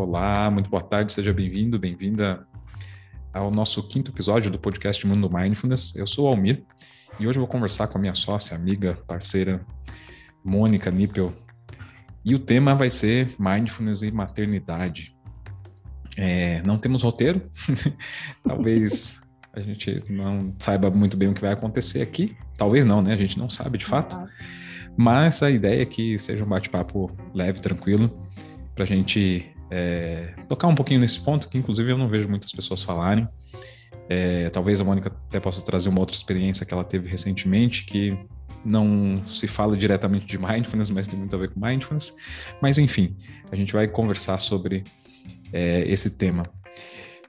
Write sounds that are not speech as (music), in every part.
Olá, muito boa tarde, seja bem-vindo, bem-vinda ao nosso quinto episódio do podcast Mundo Mindfulness. Eu sou o Almir e hoje eu vou conversar com a minha sócia, amiga, parceira, Mônica Nippel. E o tema vai ser Mindfulness e Maternidade. É, não temos roteiro, (laughs) talvez a gente não saiba muito bem o que vai acontecer aqui. Talvez não, né? A gente não sabe de fato. Mas a ideia é que seja um bate-papo leve, tranquilo, para a gente é, tocar um pouquinho nesse ponto, que inclusive eu não vejo muitas pessoas falarem. É, talvez a Mônica até possa trazer uma outra experiência que ela teve recentemente, que não se fala diretamente de mindfulness, mas tem muito a ver com mindfulness. Mas enfim, a gente vai conversar sobre é, esse tema.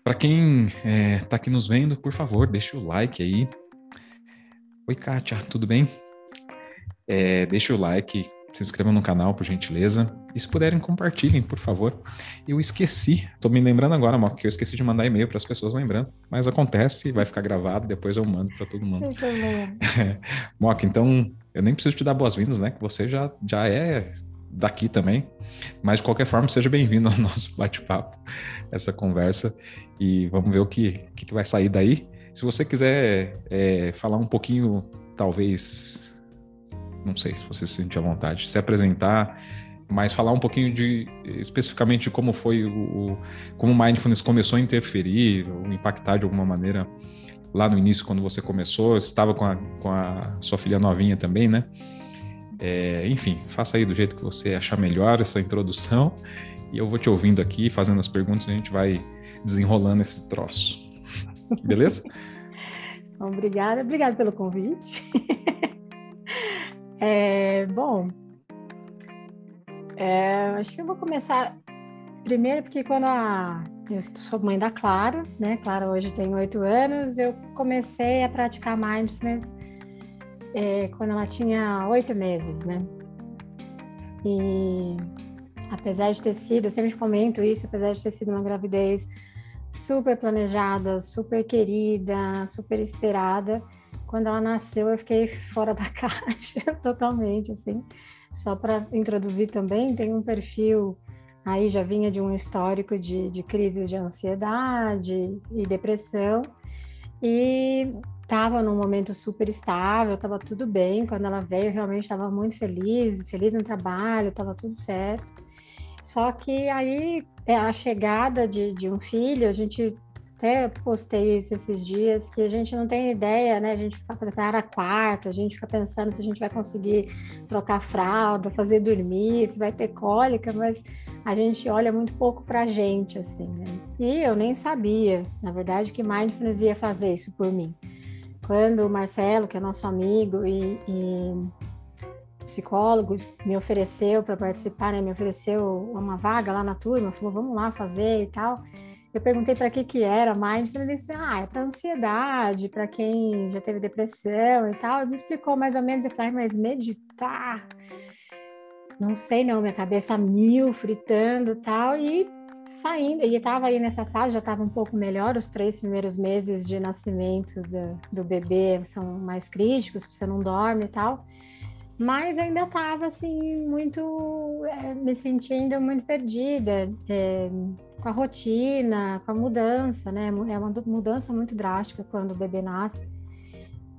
Para quem está é, aqui nos vendo, por favor, deixa o like aí. Oi, Kátia, tudo bem? É, deixa o like, se inscrevam no canal, por gentileza. E se puderem, compartilhem, por favor. Eu esqueci, tô me lembrando agora, Moca, que eu esqueci de mandar e-mail para as pessoas lembrando. Mas acontece, vai ficar gravado, depois eu mando para todo mundo. (laughs) Moca, então eu nem preciso te dar boas-vindas, né? Que você já, já é daqui também. Mas de qualquer forma, seja bem-vindo ao (laughs) nosso bate-papo, essa conversa. E vamos ver o que, que, que vai sair daí. Se você quiser é, falar um pouquinho, talvez não sei se você se sente à vontade, se apresentar, mas falar um pouquinho de especificamente de como foi o, como o mindfulness começou a interferir ou impactar de alguma maneira lá no início quando você começou, estava com a, com a sua filha novinha também, né? É, enfim, faça aí do jeito que você achar melhor essa introdução e eu vou te ouvindo aqui, fazendo as perguntas, e a gente vai desenrolando esse troço. Beleza? (laughs) Obrigada, obrigada pelo convite. (laughs) É, bom, é, acho que eu vou começar primeiro porque quando a, eu sou mãe da Clara, né? Clara hoje tem oito anos, eu comecei a praticar mindfulness é, quando ela tinha oito meses, né? E apesar de ter sido, eu sempre comento isso, apesar de ter sido uma gravidez super planejada, super querida, super esperada, quando ela nasceu, eu fiquei fora da (laughs) caixa totalmente, assim. Só para introduzir também, tem um perfil aí já vinha de um histórico de, de crises de ansiedade e depressão e estava num momento super estável, estava tudo bem. Quando ela veio, realmente estava muito feliz, feliz no trabalho, estava tudo certo. Só que aí é, a chegada de, de um filho, a gente até postei isso esses dias, que a gente não tem ideia, né? A gente prepara quarto, a gente fica pensando se a gente vai conseguir trocar fralda, fazer dormir, se vai ter cólica, mas a gente olha muito pouco pra gente, assim, né? E eu nem sabia, na verdade, que Mindfulness ia fazer isso por mim. Quando o Marcelo, que é nosso amigo e, e psicólogo, me ofereceu para participar, né? Me ofereceu uma vaga lá na turma, falou, vamos lá fazer e tal eu perguntei para que que era mindfulness, ele disse, ah, é para ansiedade, para quem já teve depressão e tal. Ele me explicou mais ou menos, eu falei, mas meditar, não sei não, minha cabeça mil, fritando tal, e saindo, e estava aí nessa fase, já estava um pouco melhor, os três primeiros meses de nascimento do, do bebê são mais críticos, você não dorme e tal, mas ainda estava assim muito é, me sentindo muito perdida é, com a rotina, com a mudança, né? É uma mudança muito drástica quando o bebê nasce.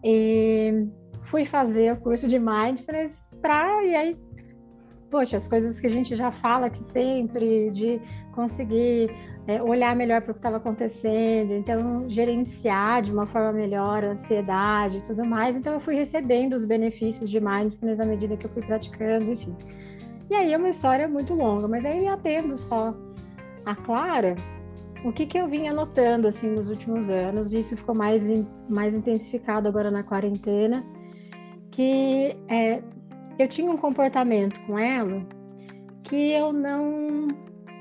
E fui fazer o curso de mindfulness para e aí, poxa, as coisas que a gente já fala aqui sempre de conseguir é, olhar melhor para o que estava acontecendo, então gerenciar de uma forma melhor a ansiedade e tudo mais. Então eu fui recebendo os benefícios de mindfulness à medida que eu fui praticando, enfim. E aí é uma história muito longa, mas aí atendo só a Clara, o que, que eu vinha notando assim nos últimos anos, e isso ficou mais, mais intensificado agora na quarentena, que é, eu tinha um comportamento com ela que eu não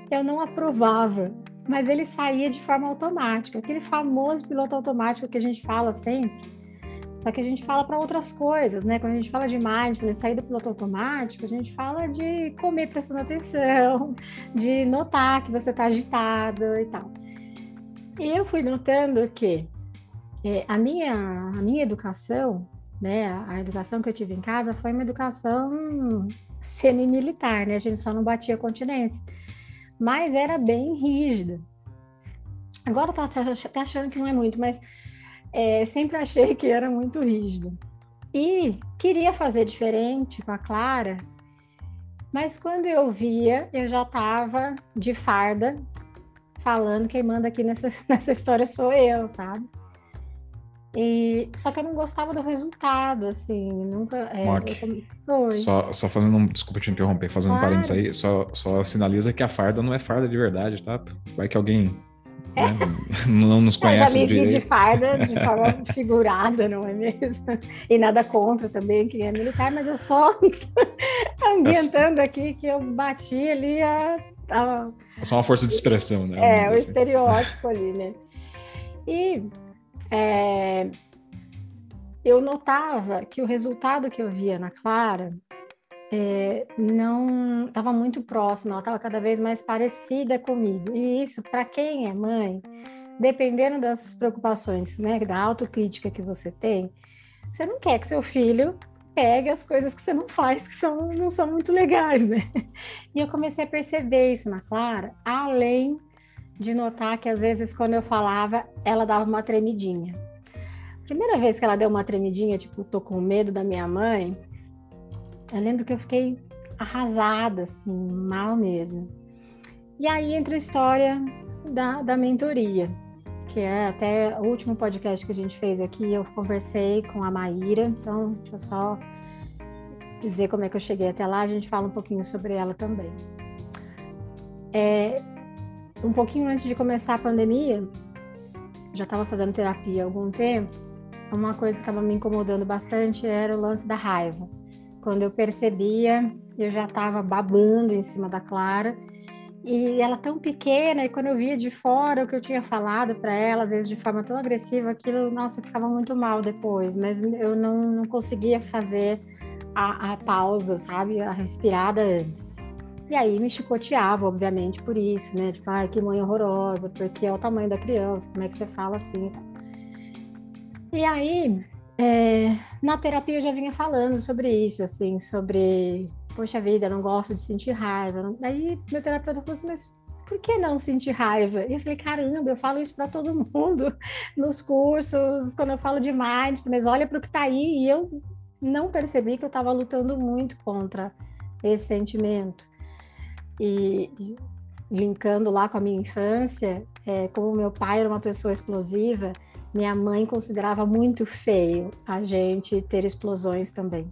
eu não aprovava mas ele saía de forma automática, aquele famoso piloto automático que a gente fala sempre. Só que a gente fala para outras coisas, né? Quando a gente fala de mindfulness, sair do piloto automático, a gente fala de comer prestando atenção, (laughs) de notar que você está agitado e tal. E eu fui notando que é, a, minha, a minha educação, né, a, educação que eu tive em casa foi uma educação semi-militar, né? A gente só não batia continência mas era bem rígido. Agora tô até achando que não é muito, mas é, sempre achei que era muito rígido. E queria fazer diferente com a Clara, mas quando eu via, eu já estava de farda, falando quem manda aqui nessa, (laughs) nessa história sou eu, sabe? E, só que eu não gostava do resultado, assim, nunca. É, eu, só, só fazendo um. Desculpa te interromper, fazendo claro. um parênteses aí, só, só sinaliza que a farda não é farda de verdade, tá? Vai que alguém é. Né, não nos conhece me vi de farda de (laughs) forma figurada, não é mesmo? E nada contra também quem é militar, mas é só (laughs) ambientando aqui que eu bati ali a, a... É só uma força de expressão, né? É, o assim. estereótipo ali, né? E é, eu notava que o resultado que eu via na Clara é, não estava muito próximo, ela estava cada vez mais parecida comigo. E isso, para quem é mãe, dependendo das preocupações, né, da autocrítica que você tem, você não quer que seu filho pegue as coisas que você não faz, que são, não são muito legais, né? E eu comecei a perceber isso na Clara, além de notar que às vezes quando eu falava, ela dava uma tremidinha. Primeira vez que ela deu uma tremidinha, tipo, tô com medo da minha mãe, eu lembro que eu fiquei arrasada, assim, mal mesmo. E aí entra a história da, da mentoria, que é até o último podcast que a gente fez aqui, eu conversei com a Maíra, então deixa eu só dizer como é que eu cheguei até lá, a gente fala um pouquinho sobre ela também. É, um pouquinho antes de começar a pandemia, já estava fazendo terapia há algum tempo, uma coisa que estava me incomodando bastante era o lance da raiva. Quando eu percebia, eu já estava babando em cima da Clara. E ela tão pequena, e quando eu via de fora o que eu tinha falado para ela, às vezes de forma tão agressiva, aquilo, nossa, eu ficava muito mal depois, mas eu não, não conseguia fazer a, a pausa, sabe? A respirada antes. E aí me chicoteava, obviamente, por isso, né? Tipo, ai, que mãe horrorosa, porque é o tamanho da criança, como é que você fala assim? E aí, é, na terapia eu já vinha falando sobre isso, assim, sobre, poxa vida, não gosto de sentir raiva. Aí meu terapeuta falou assim, mas por que não sentir raiva? E eu falei, caramba, eu falo isso para todo mundo (laughs) nos cursos, quando eu falo de mindfulness, olha para o que está aí. E eu não percebi que eu estava lutando muito contra esse sentimento. E, linkando lá com a minha infância, é, como meu pai era uma pessoa explosiva, minha mãe considerava muito feio a gente ter explosões também.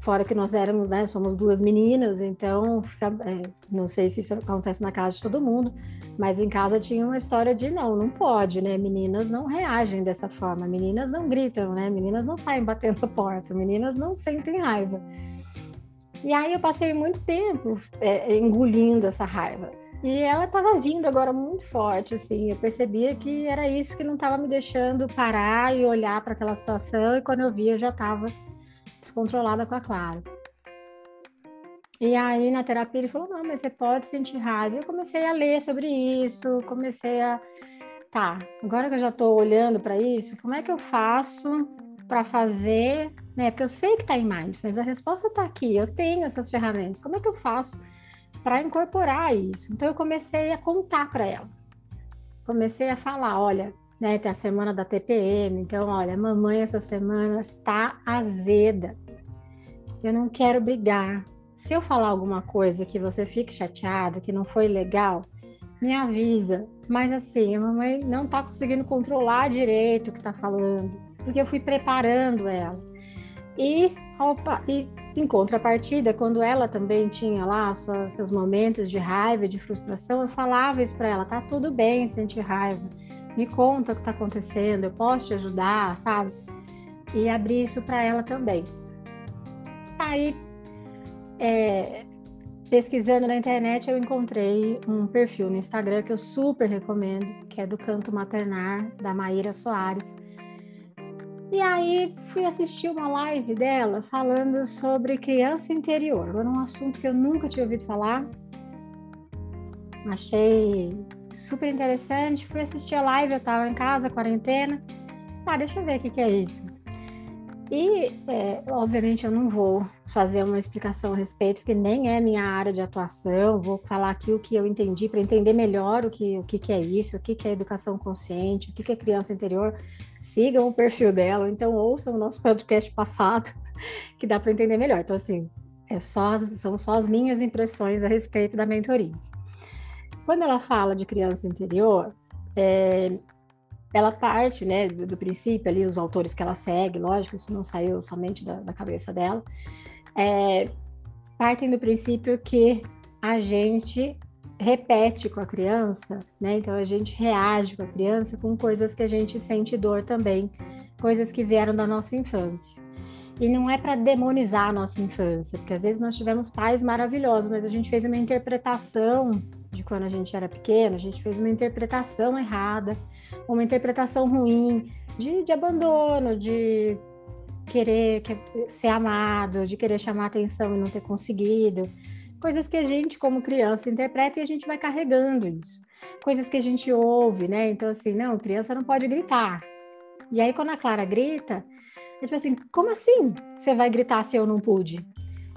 Fora que nós éramos, né, somos duas meninas, então, fica, é, não sei se isso acontece na casa de todo mundo, mas em casa tinha uma história de não, não pode, né? Meninas não reagem dessa forma, meninas não gritam, né? Meninas não saem batendo a porta, meninas não sentem raiva. E aí eu passei muito tempo é, engolindo essa raiva. E ela estava vindo agora muito forte, assim. Eu percebia que era isso que não estava me deixando parar e olhar para aquela situação. E quando eu via, eu já estava descontrolada com a Clara. E aí na terapia ele falou: não, mas você pode sentir raiva. Eu comecei a ler sobre isso, comecei a. Tá, agora que eu já estou olhando para isso, como é que eu faço para fazer, né? Porque eu sei que está em mindfulness, a resposta está aqui, eu tenho essas ferramentas. Como é que eu faço para incorporar isso? Então eu comecei a contar para ela. Comecei a falar, olha, né, tem a semana da TPM, então olha, mamãe essa semana está azeda. Eu não quero brigar. Se eu falar alguma coisa que você fique chateado, que não foi legal, me avisa. Mas assim, a mamãe não está conseguindo controlar direito o que está falando porque eu fui preparando ela. E, opa, e em contrapartida, quando ela também tinha lá seus momentos de raiva, de frustração, eu falava isso para ela: tá tudo bem sentir raiva, me conta o que está acontecendo, eu posso te ajudar, sabe? E abri isso para ela também. Aí, é, pesquisando na internet, eu encontrei um perfil no Instagram que eu super recomendo, que é do Canto Maternar, da Maíra Soares e aí fui assistir uma live dela falando sobre criança interior. Era um assunto que eu nunca tinha ouvido falar. Achei super interessante. Fui assistir a live, eu estava em casa, quarentena. Ah, deixa eu ver o que, que é isso. E, é, obviamente, eu não vou fazer uma explicação a respeito, porque nem é minha área de atuação. Vou falar aqui o que eu entendi para entender melhor o que, o que, que é isso, o que, que é educação consciente, o que, que é criança interior. Sigam o perfil dela, então ouçam o nosso podcast passado, (laughs) que dá para entender melhor. Então, assim, é só, são só as minhas impressões a respeito da mentoria. Quando ela fala de criança interior, é, ela parte, né, do, do, princípio ali, os autores que ela segue, lógico, isso não saiu somente da, da cabeça dela, é, partem do princípio que a gente repete com a criança, né, então a gente reage com a criança com coisas que a gente sente dor também, coisas que vieram da nossa infância. E não é para demonizar a nossa infância, porque às vezes nós tivemos pais maravilhosos, mas a gente fez uma interpretação de quando a gente era pequeno, a gente fez uma interpretação errada, uma interpretação ruim de, de abandono, de querer ser amado, de querer chamar atenção e não ter conseguido. Coisas que a gente, como criança, interpreta e a gente vai carregando isso. Coisas que a gente ouve, né? Então, assim, não, criança não pode gritar. E aí, quando a Clara grita, é tipo assim, como assim você vai gritar se eu não pude?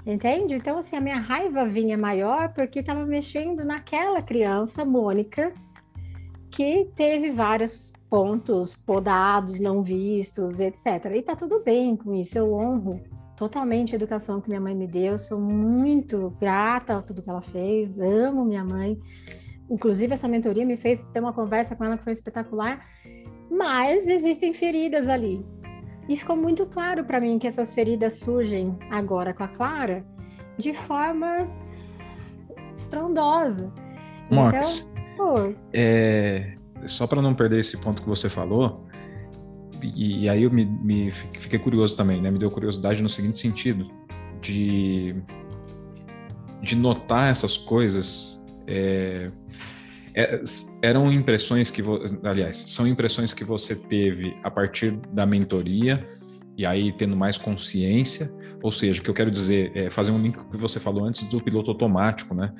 Entende? Então, assim, a minha raiva vinha maior porque estava mexendo naquela criança, Mônica, que teve vários pontos podados, não vistos, etc. E tá tudo bem com isso, eu honro totalmente a educação que minha mãe me deu, sou muito grata a tudo que ela fez, amo minha mãe. Inclusive, essa mentoria me fez ter uma conversa com ela que foi espetacular, mas existem feridas ali, e ficou muito claro para mim que essas feridas surgem agora com a Clara de forma estrondosa. Max, então, é, só para não perder esse ponto que você falou, e, e aí eu me, me, fiquei curioso também, né? Me deu curiosidade no seguinte sentido, de, de notar essas coisas. É, é, eram impressões que, aliás, são impressões que você teve a partir da mentoria e aí tendo mais consciência, ou seja, o que eu quero dizer é fazer um link que você falou antes do piloto automático, né?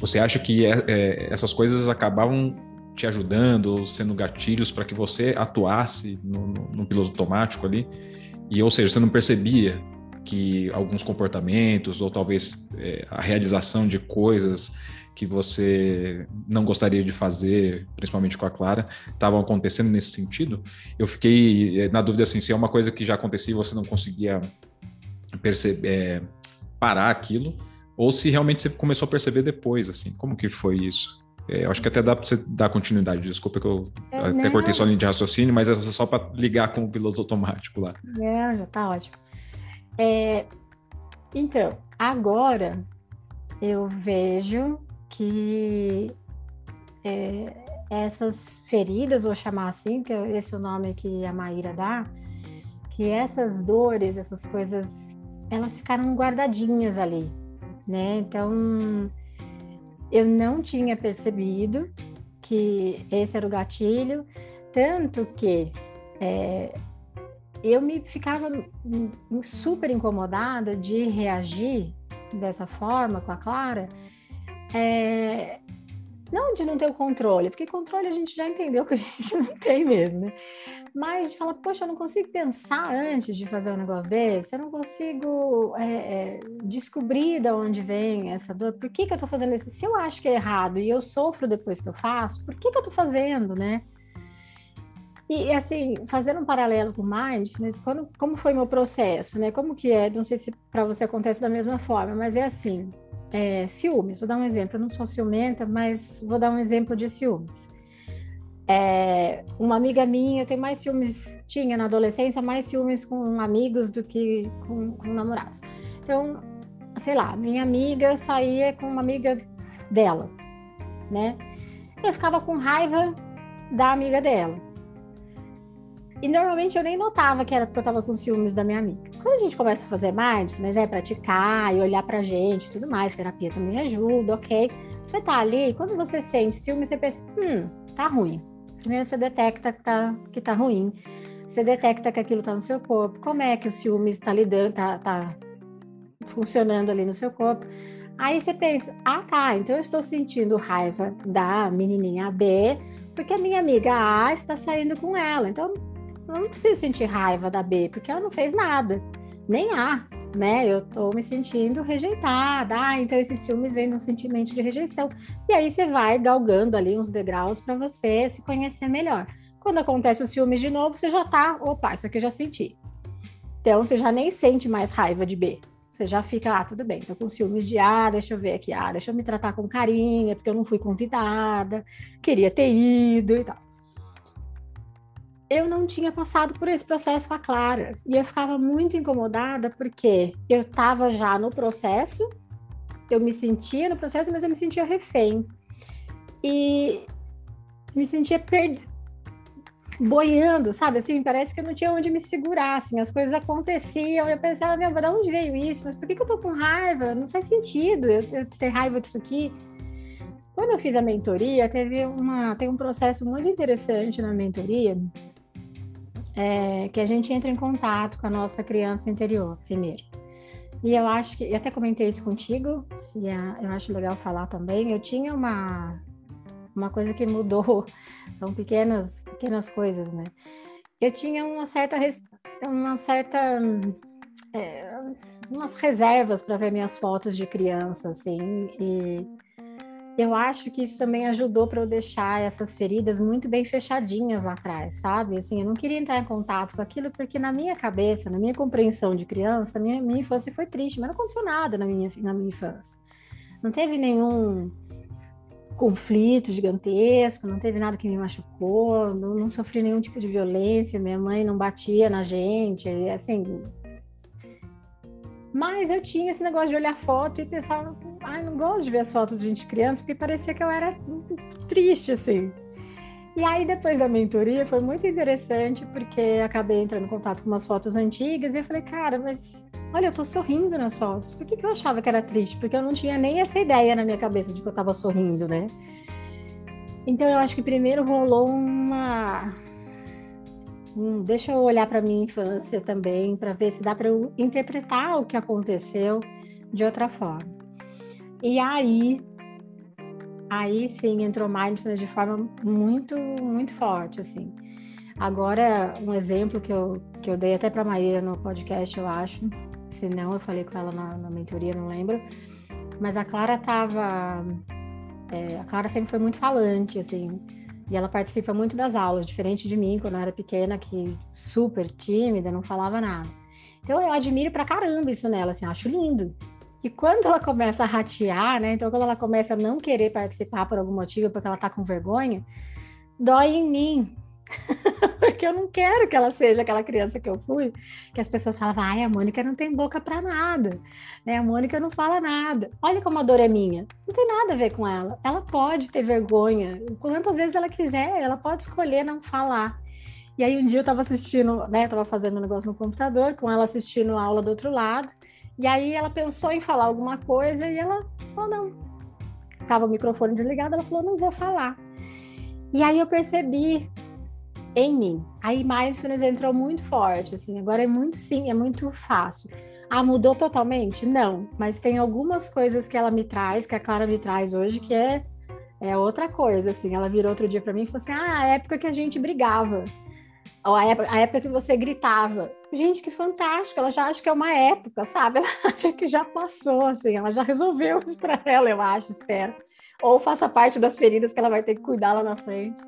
Você acha que é, é, essas coisas acabavam te ajudando, ou sendo gatilhos para que você atuasse no, no, no piloto automático ali, e ou seja, você não percebia que alguns comportamentos ou talvez é, a realização de coisas que você não gostaria de fazer, principalmente com a Clara, estavam acontecendo nesse sentido. Eu fiquei eh, na dúvida assim, se é uma coisa que já acontecia e você não conseguia perceber, é, parar aquilo, ou se realmente você começou a perceber depois, assim, como que foi isso? É, eu acho que até dá para você dar continuidade. Desculpa que eu é, até não. cortei sua linha de raciocínio, mas é só para ligar com o piloto automático lá. É, já tá ótimo. É, então, agora eu vejo que é, essas feridas, vou chamar assim, que é esse é o nome que a Maíra dá, que essas dores, essas coisas, elas ficaram guardadinhas ali, né? Então, eu não tinha percebido que esse era o gatilho, tanto que é, eu me ficava super incomodada de reagir dessa forma com a Clara, é, não de não ter o controle, porque controle a gente já entendeu que a gente (laughs) não tem mesmo, né? Mas de falar, poxa, eu não consigo pensar antes de fazer um negócio desse, eu não consigo é, é, descobrir de onde vem essa dor, por que, que eu tô fazendo isso? Se eu acho que é errado e eu sofro depois que eu faço, por que, que eu tô fazendo, né? E assim, fazendo um paralelo com mindfulness, quando, como foi meu processo, né? Como que é? Não sei se para você acontece da mesma forma, mas é assim é, ciúmes. Vou dar um exemplo. Eu não sou ciumenta, mas vou dar um exemplo de ciúmes. É, uma amiga minha tem mais ciúmes, tinha na adolescência mais ciúmes com amigos do que com, com namorados. Então, sei lá, minha amiga saía com uma amiga dela, né? Eu ficava com raiva da amiga dela. E normalmente eu nem notava que era porque eu tava com ciúmes da minha amiga. Quando a gente começa a fazer mindfulness, é praticar e olhar pra gente tudo mais, terapia também ajuda, ok? Você tá ali, quando você sente ciúme, você pensa, hum, tá ruim. Primeiro você detecta que tá, que tá ruim. Você detecta que aquilo tá no seu corpo. Como é que o ciúme está lidando, tá, tá funcionando ali no seu corpo? Aí você pensa, ah tá, então eu estou sentindo raiva da menininha B, porque a minha amiga A está saindo com ela. Então eu não preciso sentir raiva da B, porque ela não fez nada, nem A, né? Eu tô me sentindo rejeitada, ah, então esses ciúmes vêm de um sentimento de rejeição. E aí você vai galgando ali uns degraus para você se conhecer melhor. Quando acontece o ciúmes de novo, você já tá, opa, isso aqui eu já senti. Então você já nem sente mais raiva de B. Você já fica, ah, tudo bem, tô com ciúmes de A, deixa eu ver aqui, ah, deixa eu me tratar com carinho, é porque eu não fui convidada, queria ter ido e tal. Eu não tinha passado por esse processo com a Clara e eu ficava muito incomodada porque eu estava já no processo, eu me sentia no processo, mas eu me sentia refém. E me sentia perdida boiando, sabe? Assim, parece que eu não tinha onde me segurar, assim, as coisas aconteciam, eu pensava, meu, de onde veio isso? Mas por que, que eu tô com raiva? Não faz sentido eu, eu ter raiva disso aqui. Quando eu fiz a mentoria, teve uma, tem um processo muito interessante na mentoria, é, que a gente entra em contato com a nossa criança interior, primeiro. E eu acho que, eu até comentei isso contigo, e eu acho legal falar também, eu tinha uma, uma coisa que mudou, (laughs) são pequenas, pequenas coisas, né? Eu tinha uma certa, uma certa, é, umas reservas para ver minhas fotos de criança, assim, e eu acho que isso também ajudou para eu deixar essas feridas muito bem fechadinhas lá atrás, sabe? Assim, eu não queria entrar em contato com aquilo porque na minha cabeça, na minha compreensão de criança, minha, minha infância foi triste, mas não aconteceu nada na minha, na minha infância. Não teve nenhum conflito gigantesco, não teve nada que me machucou, não, não, sofri nenhum tipo de violência, minha mãe não batia na gente, assim. Mas eu tinha esse negócio de olhar foto e pensar, ai, não gosto de ver as fotos de gente criança, porque parecia que eu era triste, assim. E aí, depois da mentoria, foi muito interessante, porque acabei entrando em contato com umas fotos antigas e eu falei, cara, mas olha, eu tô sorrindo nas fotos. Por que, que eu achava que era triste? Porque eu não tinha nem essa ideia na minha cabeça de que eu tava sorrindo, né? Então eu acho que primeiro rolou uma. Hum, deixa eu olhar para minha infância também, para ver se dá para eu interpretar o que aconteceu de outra forma. E aí, aí sim entrou mindfulness de forma muito, muito forte, assim. Agora, um exemplo que eu, que eu dei até para Maíra no podcast, eu acho, se não, eu falei com ela na, na mentoria, não lembro. Mas a Clara tava. É, a Clara sempre foi muito falante, assim. E ela participa muito das aulas, diferente de mim, quando eu era pequena, que super tímida, não falava nada. Então eu admiro pra caramba isso nela, assim, acho lindo. E quando ela começa a ratear, né? Então, quando ela começa a não querer participar por algum motivo, porque ela tá com vergonha, dói em mim, (laughs) porque eu não quero que ela seja aquela criança que eu fui, que as pessoas falavam, ai, a Mônica não tem boca para nada, né? A Mônica não fala nada. Olha como a dor é minha. Não tem nada a ver com ela. Ela pode ter vergonha, quantas vezes ela quiser, ela pode escolher não falar. E aí um dia eu estava assistindo, né, eu tava fazendo um negócio no computador, com ela assistindo a aula do outro lado, e aí ela pensou em falar alguma coisa e ela falou, não. Tava o microfone desligado, ela falou, não vou falar. E aí eu percebi em mim. Aí mindfulness entrou muito forte, assim, agora é muito sim, é muito fácil. Ah, mudou totalmente? Não, mas tem algumas coisas que ela me traz, que a Clara me traz hoje, que é, é outra coisa, assim. Ela virou outro dia para mim e falou assim: ah, a época que a gente brigava, ou a época, a época que você gritava. Gente, que fantástico! Ela já acha que é uma época, sabe? Ela (laughs) acha que já passou, assim, ela já resolveu isso para ela, eu acho, espero. Ou faça parte das feridas que ela vai ter que cuidar lá na frente.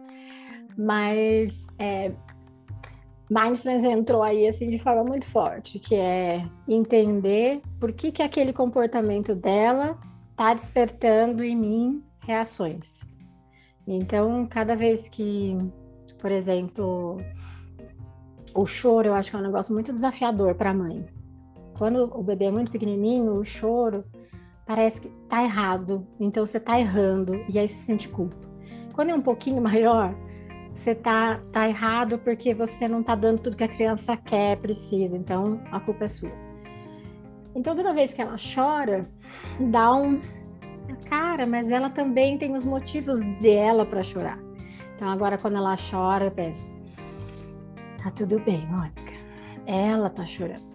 Mas é, mindfulness entrou aí assim de forma muito forte, que é entender por que, que aquele comportamento dela está despertando em mim reações. Então, cada vez que, por exemplo, o choro, eu acho que é um negócio muito desafiador para a mãe. Quando o bebê é muito pequenininho, o choro parece que tá errado, então você tá errando e aí você sente culpa. Quando é um pouquinho maior, você tá, tá errado porque você não tá dando tudo que a criança quer, precisa. Então, a culpa é sua. Então, toda vez que ela chora, dá um. Cara, mas ela também tem os motivos dela para chorar. Então, agora, quando ela chora, eu penso: tá tudo bem, Mônica. Ela tá chorando.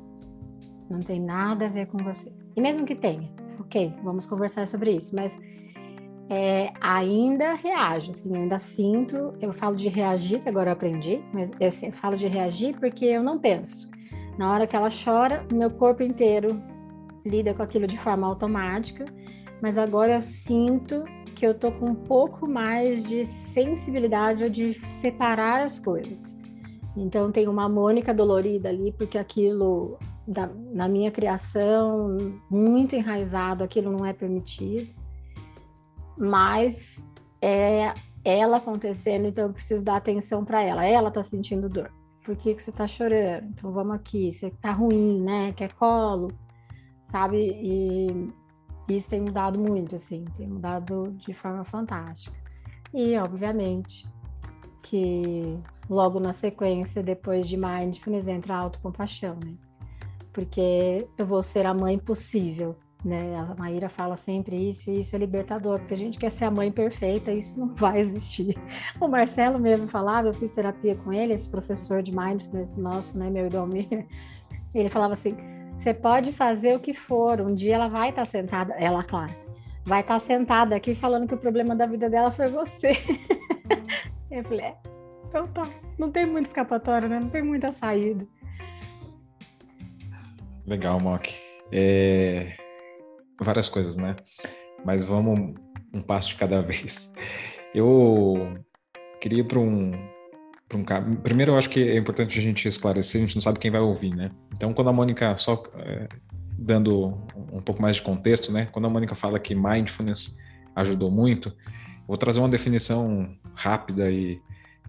Não tem nada a ver com você. E mesmo que tenha, ok, vamos conversar sobre isso. Mas é, ainda reajo, assim, ainda sinto. Eu falo de reagir, que agora eu aprendi, mas eu assim, falo de reagir porque eu não penso. Na hora que ela chora, meu corpo inteiro lida com aquilo de forma automática, mas agora eu sinto que eu tô com um pouco mais de sensibilidade ou de separar as coisas. Então tem uma Mônica dolorida ali, porque aquilo da, na minha criação, muito enraizado, aquilo não é permitido mas é ela acontecendo, então eu preciso dar atenção para ela. Ela tá sentindo dor. Por que, que você tá chorando? Então vamos aqui, você tá ruim, né? Quer colo, sabe? E isso tem mudado muito, assim, tem mudado de forma fantástica. E, obviamente, que logo na sequência, depois de mindfulness, entra a autocompaixão, né? Porque eu vou ser a mãe possível né? A Maíra fala sempre isso, e isso é libertador, porque a gente quer ser a mãe perfeita, isso não vai existir. O Marcelo mesmo falava, eu fiz terapia com ele, esse professor de mindfulness nosso, né, meu Idomir, ele falava assim: você pode fazer o que for, um dia ela vai estar sentada, ela, claro, vai estar sentada aqui falando que o problema da vida dela foi você. Eu falei: é, então tá, não tem muito escapatória, né? Não tem muita saída. Legal, Mock. É, várias coisas, né? Mas vamos um passo de cada (laughs) vez. Eu queria para um para um. Primeiro, eu acho que é importante a gente esclarecer, a gente não sabe quem vai ouvir, né? Então, quando a Mônica, só é, dando um pouco mais de contexto, né? Quando a Mônica fala que mindfulness ajudou muito, vou trazer uma definição rápida e,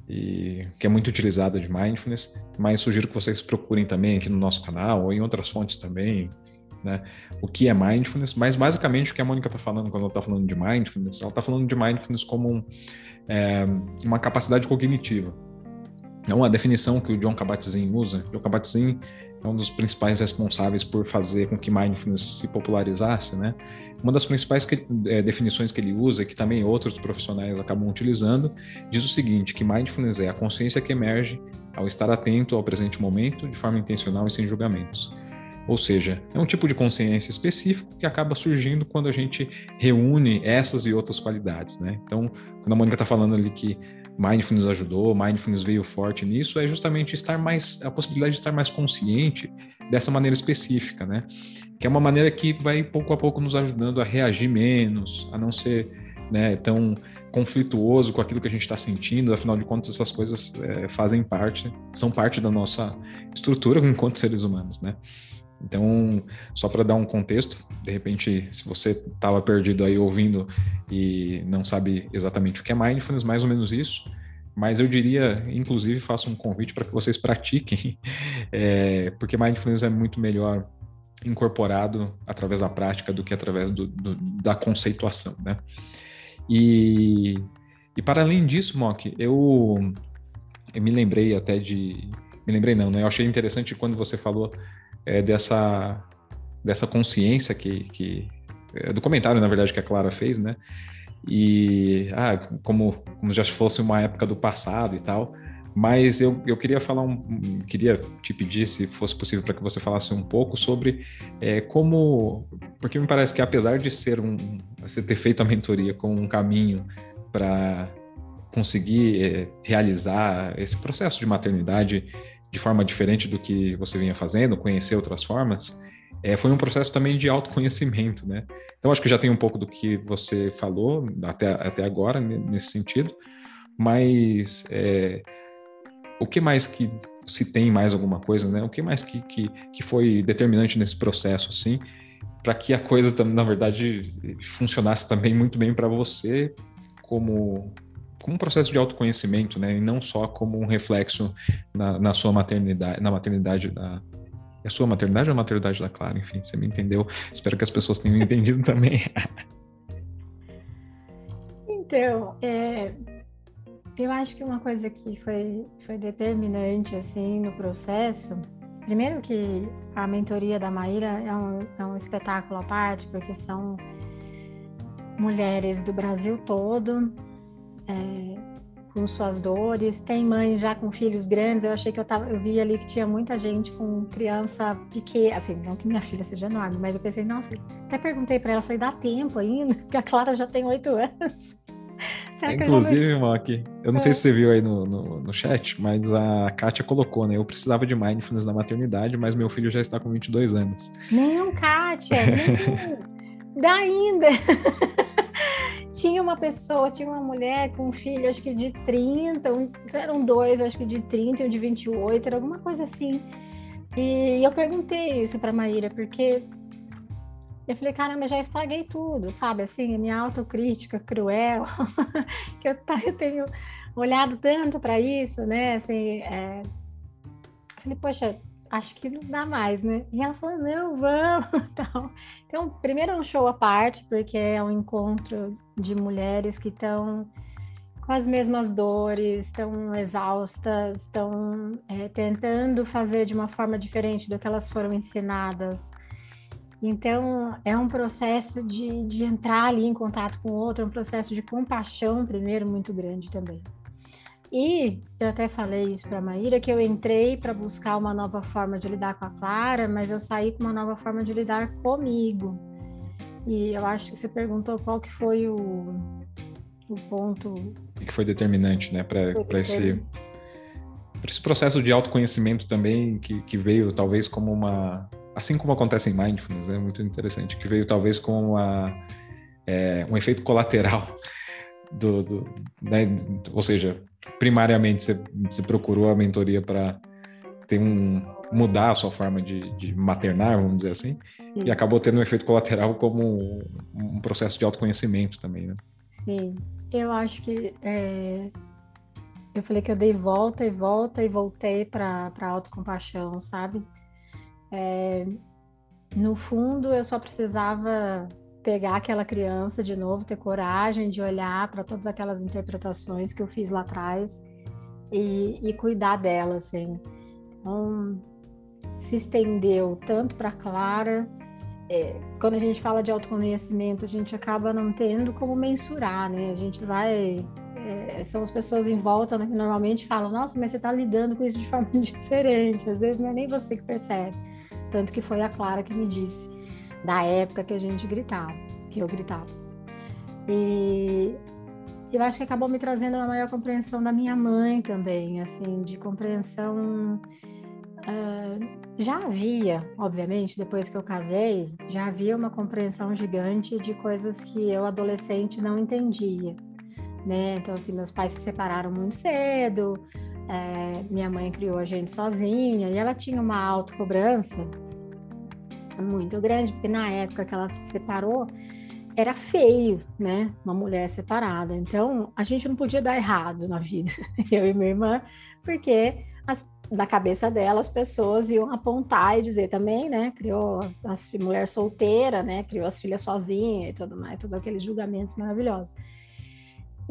e que é muito utilizada de mindfulness, mas sugiro que vocês procurem também aqui no nosso canal ou em outras fontes também, né? O que é mindfulness, mas basicamente o que a Mônica está falando quando ela está falando de mindfulness, ela está falando de mindfulness como um, é, uma capacidade cognitiva. É uma definição que o John Kabat-Zinn usa. John Kabat-Zinn é um dos principais responsáveis por fazer com que mindfulness se popularizasse, né? Uma das principais que, é, definições que ele usa, que também outros profissionais acabam utilizando, diz o seguinte: que mindfulness é a consciência que emerge ao estar atento ao presente momento de forma intencional e sem julgamentos. Ou seja, é um tipo de consciência específico que acaba surgindo quando a gente reúne essas e outras qualidades, né? Então, quando a Mônica está falando ali que mindfulness ajudou, mindfulness veio forte nisso, é justamente estar mais, a possibilidade de estar mais consciente dessa maneira específica, né? Que é uma maneira que vai pouco a pouco nos ajudando a reagir menos, a não ser né, tão conflituoso com aquilo que a gente está sentindo, afinal de contas essas coisas é, fazem parte, são parte da nossa estrutura enquanto seres humanos, né? Então, só para dar um contexto, de repente, se você estava perdido aí ouvindo e não sabe exatamente o que é mindfulness, mais ou menos isso. Mas eu diria, inclusive, faço um convite para que vocês pratiquem, (laughs) é, porque mindfulness é muito melhor incorporado através da prática do que através do, do, da conceituação, né? E, e para além disso, Mock, eu, eu me lembrei até de, me lembrei não, né? Eu achei interessante quando você falou é, dessa, dessa consciência que, que é, do comentário, na verdade, que a Clara fez, né? E ah, como, como já fosse uma época do passado e tal. Mas eu, eu queria falar um, queria te pedir, se fosse possível, para que você falasse um pouco sobre é, como. Porque me parece que apesar de ser um. Você ter feito a mentoria com um caminho para conseguir é, realizar esse processo de maternidade de forma diferente do que você vinha fazendo, conhecer outras formas, é, foi um processo também de autoconhecimento, né? Então, acho que já tem um pouco do que você falou até, até agora, nesse sentido, mas é, o que mais que, se tem mais alguma coisa, né? O que mais que, que, que foi determinante nesse processo, assim, para que a coisa, na verdade, funcionasse também muito bem para você como como um processo de autoconhecimento, né? E não só como um reflexo na, na sua maternidade, na maternidade da. É sua maternidade ou a maternidade da Clara? Enfim, você me entendeu. Espero que as pessoas tenham (laughs) entendido também. então, é, eu acho que uma coisa que foi, foi determinante assim no processo, primeiro que a mentoria da Maíra é um, é um espetáculo à parte, porque são mulheres do Brasil todo, é, com suas dores, tem mães já com filhos grandes. Eu achei que eu tava, eu vi ali que tinha muita gente com criança pequena, assim, não que minha filha seja enorme, mas eu pensei, nossa, até perguntei para ela, falei, dá tempo ainda, (laughs) porque a Clara já tem oito anos. (laughs) Será Inclusive, não... Mock, eu não é. sei se você viu aí no, no, no, chat, mas a Kátia colocou, né? Eu precisava de mindfulness na maternidade, mas meu filho já está com 22 anos. Não, Kátia, não. (laughs) dá ainda. Tinha uma pessoa, tinha uma mulher com um filho, acho que de 30, um, eram dois, acho que de 30 e um de 28, era alguma coisa assim. E eu perguntei isso para Maíra, porque eu falei, caramba, já estraguei tudo, sabe? Assim, minha autocrítica cruel, (laughs) que eu, eu, tenho olhado tanto para isso, né? Assim, é... falei, poxa, acho que não dá mais, né? E ela falou, não, vamos. (laughs) Então, então primeiro é um show à parte, porque é um encontro de mulheres que estão com as mesmas dores, estão exaustas, estão é, tentando fazer de uma forma diferente do que elas foram ensinadas. Então, é um processo de, de entrar ali em contato com o outro, é um processo de compaixão, primeiro, muito grande também. E eu até falei isso para a Maíra, que eu entrei para buscar uma nova forma de lidar com a Clara, mas eu saí com uma nova forma de lidar comigo. E eu acho que você perguntou qual que foi o, o ponto... E que foi determinante, né, para esse, esse processo de autoconhecimento também, que, que veio talvez como uma... Assim como acontece em Mindfulness, é né, muito interessante, que veio talvez como uma, é, um efeito colateral do, do né, ou seja, primariamente você, você procurou a mentoria para ter um mudar a sua forma de, de maternar, vamos dizer assim, Isso. e acabou tendo um efeito colateral como um, um, processo de autoconhecimento também, né? Sim, eu acho que é... eu falei que eu dei volta e volta e voltei para para autocompaixão, sabe? É... No fundo, eu só precisava pegar aquela criança de novo, ter coragem de olhar para todas aquelas interpretações que eu fiz lá atrás e, e cuidar dela, assim. Então, se estendeu tanto para Clara. É, quando a gente fala de autoconhecimento, a gente acaba não tendo como mensurar, né? A gente vai. É, são as pessoas em volta né, que normalmente falam: Nossa, mas você está lidando com isso de forma (laughs) diferente. Às vezes não é nem você que percebe. Tanto que foi a Clara que me disse da época que a gente gritava, que eu gritava. E eu acho que acabou me trazendo uma maior compreensão da minha mãe também, assim, de compreensão. Uh, já havia, obviamente, depois que eu casei, já havia uma compreensão gigante de coisas que eu, adolescente, não entendia. Né? Então, assim, meus pais se separaram muito cedo, é, minha mãe criou a gente sozinha e ela tinha uma autocobrança muito grande, porque na época que ela se separou, era feio, né? Uma mulher separada. Então, a gente não podia dar errado na vida, (laughs) eu e minha irmã, porque as, na cabeça dela as pessoas iam apontar e dizer também, né? Criou as, as mulher solteira, né? Criou as filhas sozinha e tudo mais, todos aqueles julgamentos maravilhosos.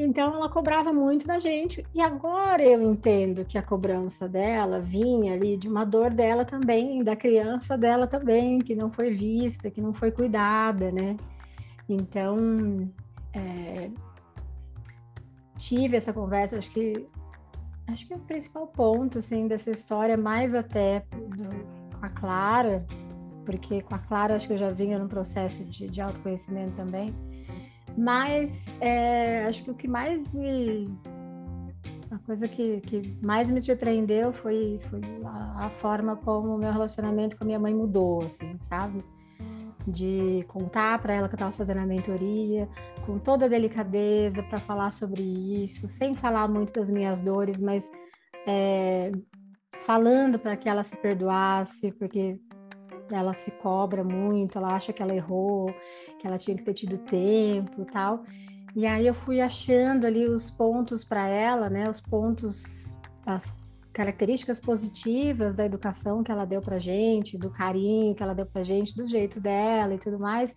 Então ela cobrava muito da gente. E agora eu entendo que a cobrança dela vinha ali de uma dor dela também, da criança dela também, que não foi vista, que não foi cuidada, né? Então é, tive essa conversa, acho que acho que é o principal ponto assim dessa história, mais até do, com a Clara, porque com a Clara acho que eu já vinha num processo de, de autoconhecimento também mas é, acho que o que mais me. A coisa que, que mais me surpreendeu foi, foi a, a, forma como o meu relacionamento com a minha mãe mudou, assim, sabe? De contar para ela que eu estava fazendo a mentoria, com toda a delicadeza para falar sobre isso, sem falar muito das minhas dores, mas é, falando para que ela se perdoasse, porque ela se cobra muito, ela acha que ela errou, que ela tinha que ter tido tempo e tal. E aí eu fui achando ali os pontos para ela, né, os pontos, as características positivas da educação que ela deu para gente, do carinho que ela deu para gente, do jeito dela e tudo mais.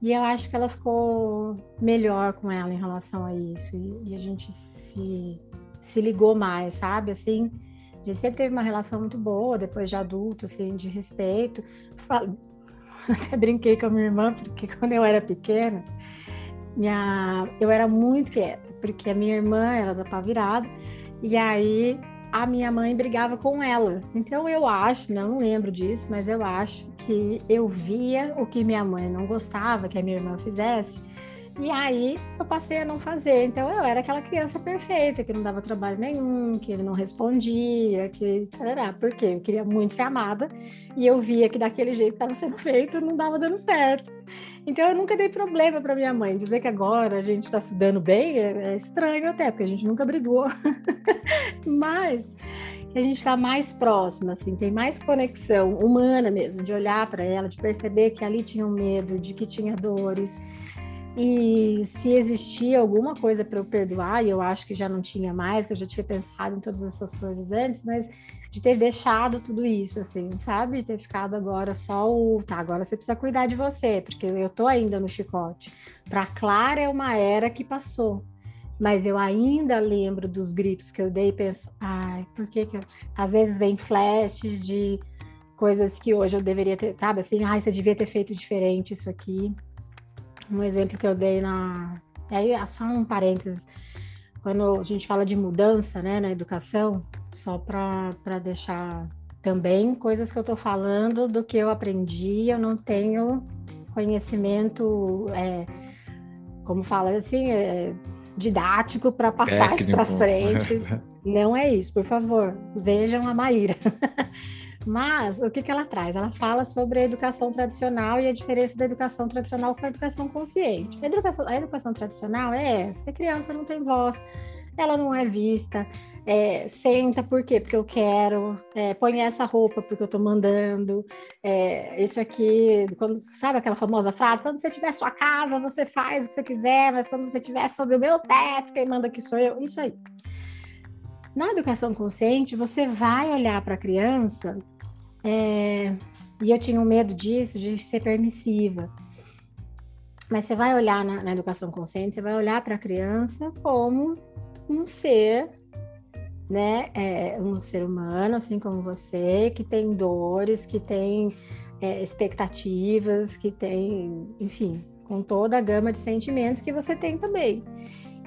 E eu acho que ela ficou melhor com ela em relação a isso. E, e a gente se, se ligou mais, sabe? Assim, gente sempre teve uma relação muito boa, depois de adulto, assim, de respeito. (laughs) Até brinquei com a minha irmã, porque (laughs) quando eu era pequena, minha... eu era muito quieta. porque a minha irmã era da pá virada, e aí a minha mãe brigava com ela. Então eu acho, não lembro disso, mas eu acho que eu via o que minha mãe não gostava que a minha irmã fizesse. E aí eu passei a não fazer. Então eu era aquela criança perfeita, que não dava trabalho nenhum, que ele não respondia, que. Por quê? Eu queria muito ser amada e eu via que daquele jeito que estava sendo (laughs) feito não dava dando certo. Então eu nunca dei problema para minha mãe. Dizer que agora a gente está se dando bem é, é estranho até, porque a gente nunca brigou. (laughs) Mas a gente está mais próxima, assim, tem mais conexão humana mesmo, de olhar para ela, de perceber que ali tinha um medo, de que tinha dores. E se existia alguma coisa para eu perdoar, e eu acho que já não tinha mais, que eu já tinha pensado em todas essas coisas antes, mas de ter deixado tudo isso, assim, sabe? De ter ficado agora só o. Tá, agora você precisa cuidar de você, porque eu tô ainda no chicote. Para Clara é uma era que passou. Mas eu ainda lembro dos gritos que eu dei e penso, ai, por que que eu. Às vezes vem flashes de coisas que hoje eu deveria ter, sabe? Assim, ai, você devia ter feito diferente isso aqui. Um exemplo que eu dei na. Aí, só um parênteses quando a gente fala de mudança né, na educação, só para deixar também coisas que eu estou falando do que eu aprendi, eu não tenho conhecimento, é, como fala assim, é, didático para passar isso para frente. (laughs) Não é isso, por favor, vejam a Maíra. (laughs) Mas o que, que ela traz? Ela fala sobre a educação tradicional e a diferença da educação tradicional com a educação consciente. A educação, a educação tradicional é essa: a criança não tem voz, ela não é vista, é, senta por quê? Porque eu quero, é, põe essa roupa porque eu tô mandando, é, isso aqui, quando, sabe aquela famosa frase? Quando você tiver sua casa, você faz o que você quiser, mas quando você tiver sobre o meu teto, quem manda aqui sou eu, isso aí. Na educação consciente, você vai olhar para a criança é, e eu tinha um medo disso, de ser permissiva. Mas você vai olhar na, na educação consciente, você vai olhar para a criança como um ser, né? É, um ser humano, assim como você, que tem dores, que tem é, expectativas, que tem, enfim, com toda a gama de sentimentos que você tem também.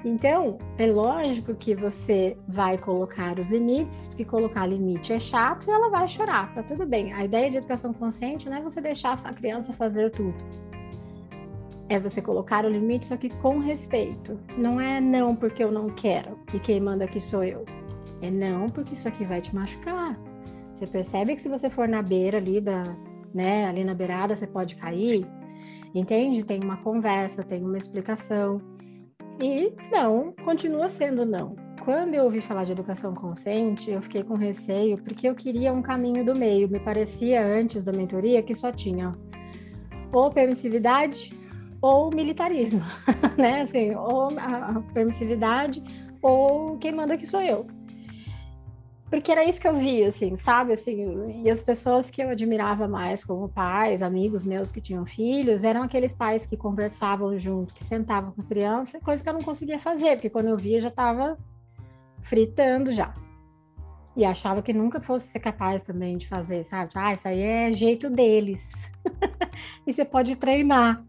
Então, é lógico que você vai colocar os limites, porque colocar limite é chato e ela vai chorar, tá tudo bem. A ideia de educação consciente não é você deixar a criança fazer tudo. É você colocar o limite, só que com respeito. Não é não porque eu não quero e quem manda aqui sou eu. É não porque isso aqui vai te machucar. Você percebe que se você for na beira ali da, né, ali na beirada, você pode cair. Entende? Tem uma conversa, tem uma explicação. E não, continua sendo não. Quando eu ouvi falar de educação consciente, eu fiquei com receio porque eu queria um caminho do meio. Me parecia antes da mentoria que só tinha ou permissividade ou militarismo, (laughs) né? Assim, ou a permissividade ou quem manda que sou eu porque era isso que eu via, assim, sabe? Assim, e as pessoas que eu admirava mais como pais, amigos meus que tinham filhos, eram aqueles pais que conversavam junto, que sentavam com a criança, coisa que eu não conseguia fazer, porque quando eu via já estava fritando já. E achava que nunca fosse ser capaz também de fazer, sabe? Ah, isso aí é jeito deles. (laughs) e você pode treinar,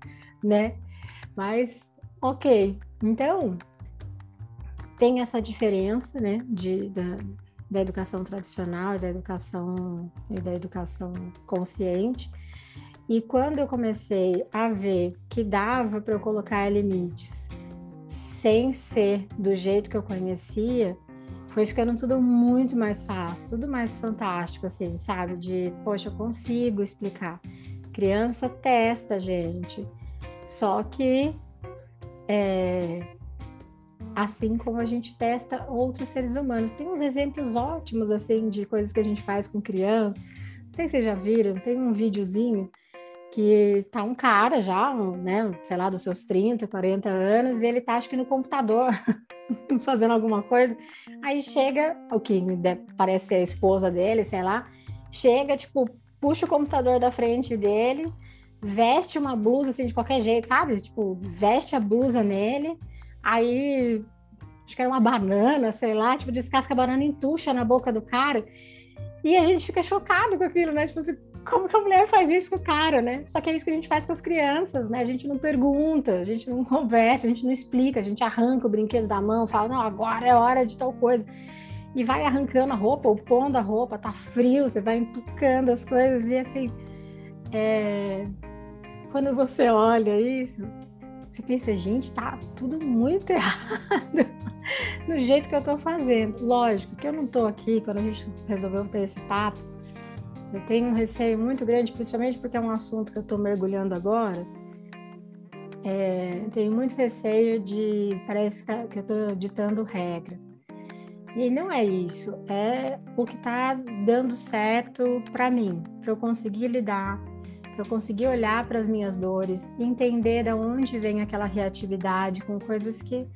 né? Mas, ok. Então, tem essa diferença, né, de, da, da educação tradicional da educação e da educação consciente. E quando eu comecei a ver que dava para eu colocar limites sem ser do jeito que eu conhecia, foi ficando tudo muito mais fácil, tudo mais fantástico, assim, sabe? De, poxa, eu consigo explicar. Criança testa, gente. Só que é, assim como a gente testa outros seres humanos. Tem uns exemplos ótimos, assim, de coisas que a gente faz com criança. Não sei se vocês já viram, tem um videozinho que tá um cara já, né, sei lá, dos seus 30, 40 anos, e ele tá, acho que no computador, (laughs) fazendo alguma coisa. Aí chega, o que parece ser a esposa dele, sei lá, chega, tipo, puxa o computador da frente dele, veste uma blusa, assim, de qualquer jeito, sabe? Tipo, veste a blusa nele, Aí, acho que era uma banana, sei lá, tipo, descasca a banana e entuxa na boca do cara. E a gente fica chocado com aquilo, né? Tipo assim, como que a mulher faz isso com o cara, né? Só que é isso que a gente faz com as crianças, né? A gente não pergunta, a gente não conversa, a gente não explica, a gente arranca o brinquedo da mão, fala, não, agora é hora de tal coisa. E vai arrancando a roupa, ou pondo a roupa, tá frio, você vai empucando as coisas, e assim, é... quando você olha isso, você pensa, gente, tá tudo muito (laughs) errado no jeito que eu tô fazendo. Lógico que eu não tô aqui quando a gente resolveu ter esse papo eu tenho um receio muito grande, principalmente porque é um assunto que eu estou mergulhando agora. É, tenho muito receio de. Parece que, tá, que eu estou ditando regra. E não é isso, é o que está dando certo para mim, para eu conseguir lidar, para eu conseguir olhar para as minhas dores, entender de onde vem aquela reatividade com coisas que.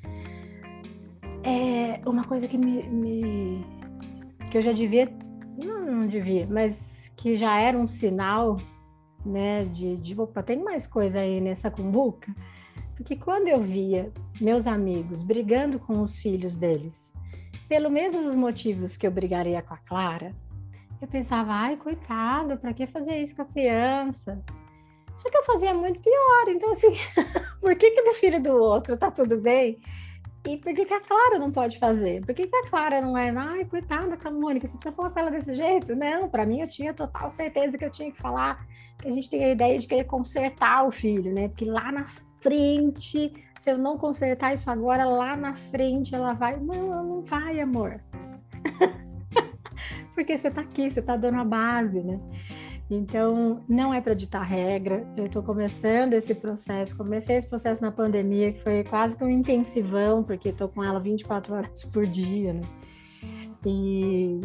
É uma coisa que me, me que eu já devia, não, não devia, mas que já era um sinal, né, de, de opa, tem mais coisa aí nessa cumbuca, porque quando eu via meus amigos brigando com os filhos deles, pelo mesmos motivos que eu brigaria com a Clara, eu pensava, ai, coitado, para que fazer isso com a criança? Só que eu fazia muito pior, então assim, (laughs) por que que do filho do outro tá tudo bem e por que, que a Clara não pode fazer? Por que, que a Clara não é, ai, coitada da Mônica, você precisa falar com ela desse jeito? Não, para mim eu tinha total certeza que eu tinha que falar, que a gente tem a ideia de querer consertar o filho, né? Porque lá na frente, se eu não consertar isso agora, lá na frente ela vai. Não, não vai, amor. (laughs) (laughs) Porque você tá aqui, você tá dando a base, né? Então, não é para ditar regra. Eu estou começando esse processo. Comecei esse processo na pandemia, que foi quase que um intensivão, porque estou com ela 24 horas por dia, né? E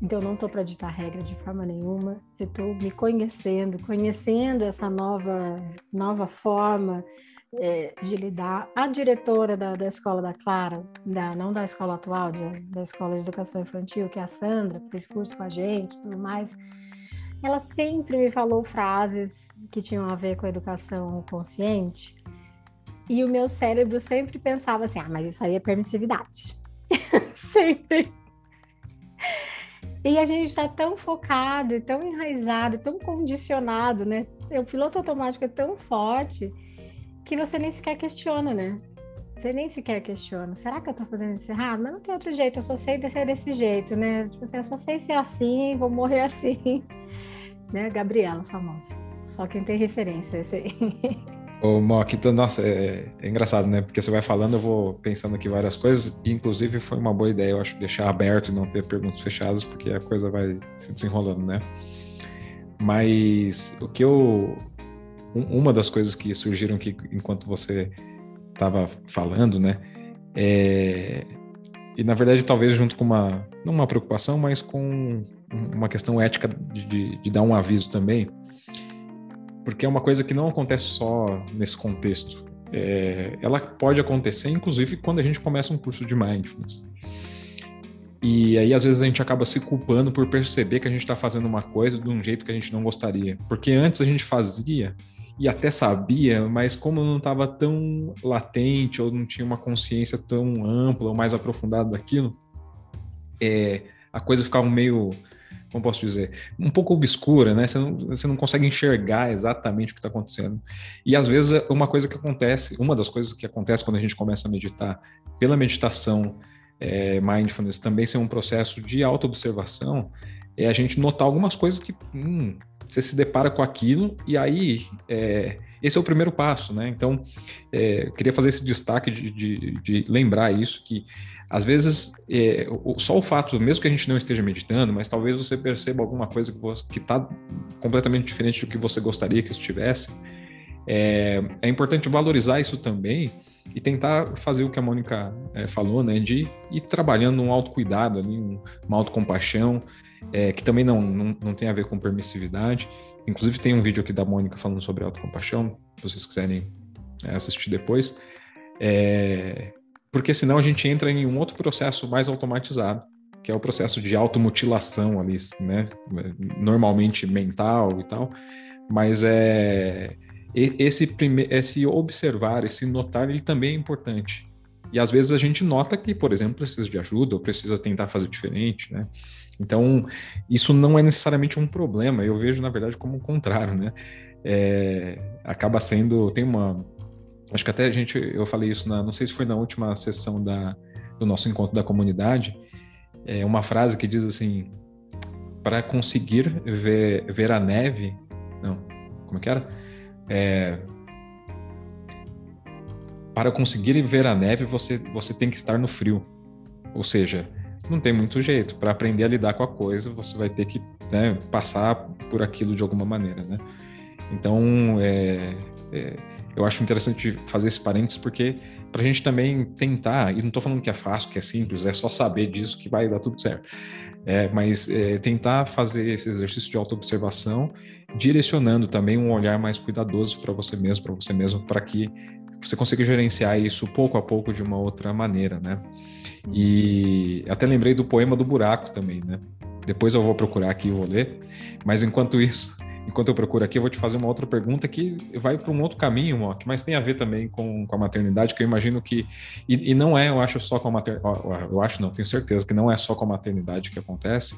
então não estou para ditar regra de forma nenhuma. Eu estou me conhecendo, conhecendo essa nova nova forma é, de lidar. A diretora da, da escola da Clara, da, não da escola atual, de, da escola de educação infantil, que é a Sandra, fez curso com a gente, tudo mais ela sempre me falou frases que tinham a ver com a educação consciente. E o meu cérebro sempre pensava assim: ah, mas isso aí é permissividade. (laughs) sempre. E a gente está tão focado, tão enraizado, tão condicionado, né? O piloto automático é tão forte que você nem sequer questiona, né? Você nem sequer questiona. Será que eu tô fazendo isso errado? Mas não tem outro jeito, eu só sei ser desse jeito, né? Tipo assim, eu só sei ser assim, vou morrer assim (laughs) né? Gabriela, famosa. Só quem tem referência, esse aí. (laughs) Ô, Mock, então, nossa, é, é, engraçado, né? Porque você vai falando, eu vou pensando aqui várias coisas, e inclusive foi uma boa ideia, eu acho, deixar aberto e não ter perguntas fechadas, porque a coisa vai se desenrolando, né? Mas o que eu. Uma das coisas que surgiram aqui enquanto você estava falando, né? É, e na verdade, talvez junto com uma. não uma preocupação, mas com uma questão ética de, de, de, dar um aviso também, porque é uma coisa que não acontece só nesse contexto. É, ela pode acontecer, inclusive, quando a gente começa um curso de mindfulness. E aí, às vezes, a gente acaba se culpando por perceber que a gente está fazendo uma coisa de um jeito que a gente não gostaria. Porque antes a gente fazia e até sabia, mas como não estava tão latente ou não tinha uma consciência tão ampla ou mais aprofundada daquilo, é, a coisa ficava meio como posso dizer, um pouco obscura, né? Você não, você não consegue enxergar exatamente o que está acontecendo. E às vezes uma coisa que acontece, uma das coisas que acontece quando a gente começa a meditar, pela meditação é, mindfulness também ser um processo de autoobservação, é a gente notar algumas coisas que hum, você se depara com aquilo e aí é, esse é o primeiro passo, né? Então, é, queria fazer esse destaque de, de, de lembrar isso que às vezes, é, só o fato, mesmo que a gente não esteja meditando, mas talvez você perceba alguma coisa que está completamente diferente do que você gostaria que estivesse, é, é, importante valorizar isso também e tentar fazer o que a Mônica é, falou, né, de ir trabalhando um autocuidado, ali, um, uma autocompaixão, é, que também não, não, não tem a ver com permissividade. Inclusive tem um vídeo aqui da Mônica falando sobre autocompaixão, se vocês quiserem é, assistir depois. É, porque senão a gente entra em um outro processo mais automatizado, que é o processo de automutilação ali, né? Normalmente mental e tal, mas é esse, esse observar, esse notar, ele também é importante. E às vezes a gente nota que, por exemplo, precisa de ajuda ou precisa tentar fazer diferente, né? Então, isso não é necessariamente um problema. Eu vejo, na verdade, como o contrário, né? É, acaba sendo. Tem uma. Acho que até a gente. Eu falei isso, na, não sei se foi na última sessão da, do nosso encontro da comunidade. É uma frase que diz assim: para conseguir ver, ver a neve. Não, como é que era? É, para conseguir ver a neve, você, você tem que estar no frio. Ou seja, não tem muito jeito. Para aprender a lidar com a coisa, você vai ter que né, passar por aquilo de alguma maneira, né? Então, é, é, eu acho interessante fazer esse parênteses porque para a gente também tentar, e não estou falando que é fácil, que é simples, é só saber disso que vai dar tudo certo. É, mas é, tentar fazer esse exercício de autoobservação, direcionando também um olhar mais cuidadoso para você mesmo, para você mesmo, para que você consegue gerenciar isso pouco a pouco de uma outra maneira, né? E até lembrei do poema do buraco também, né? Depois eu vou procurar aqui e vou ler. Mas enquanto isso, enquanto eu procuro aqui, eu vou te fazer uma outra pergunta que vai para um outro caminho, Mock, mas tem a ver também com, com a maternidade, que eu imagino que. E, e não é, eu acho, só com a maternidade. Eu acho, não, tenho certeza que não é só com a maternidade que acontece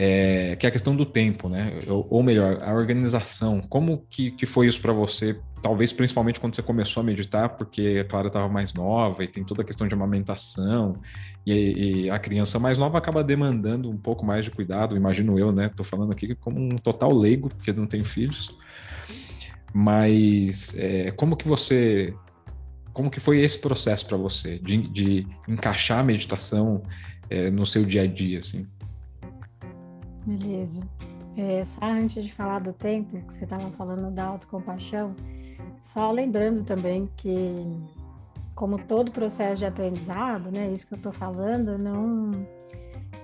é, que é a questão do tempo, né? Ou, ou melhor, a organização. Como que, que foi isso para você? Talvez principalmente quando você começou a meditar, porque a Clara estava mais nova e tem toda a questão de amamentação, e, e, a criança mais nova acaba demandando um pouco mais de cuidado, imagino eu, né? Estou falando aqui como um total leigo, porque não tenho filhos. Mas é, como que você como que foi esse processo para você de, de, encaixar a meditação é, no seu dia a dia, assim? Beleza. É, só antes de falar do tempo, que você estava falando da autocompaixão, só lembrando também que, como todo processo de aprendizado, né, isso que eu estou falando, não,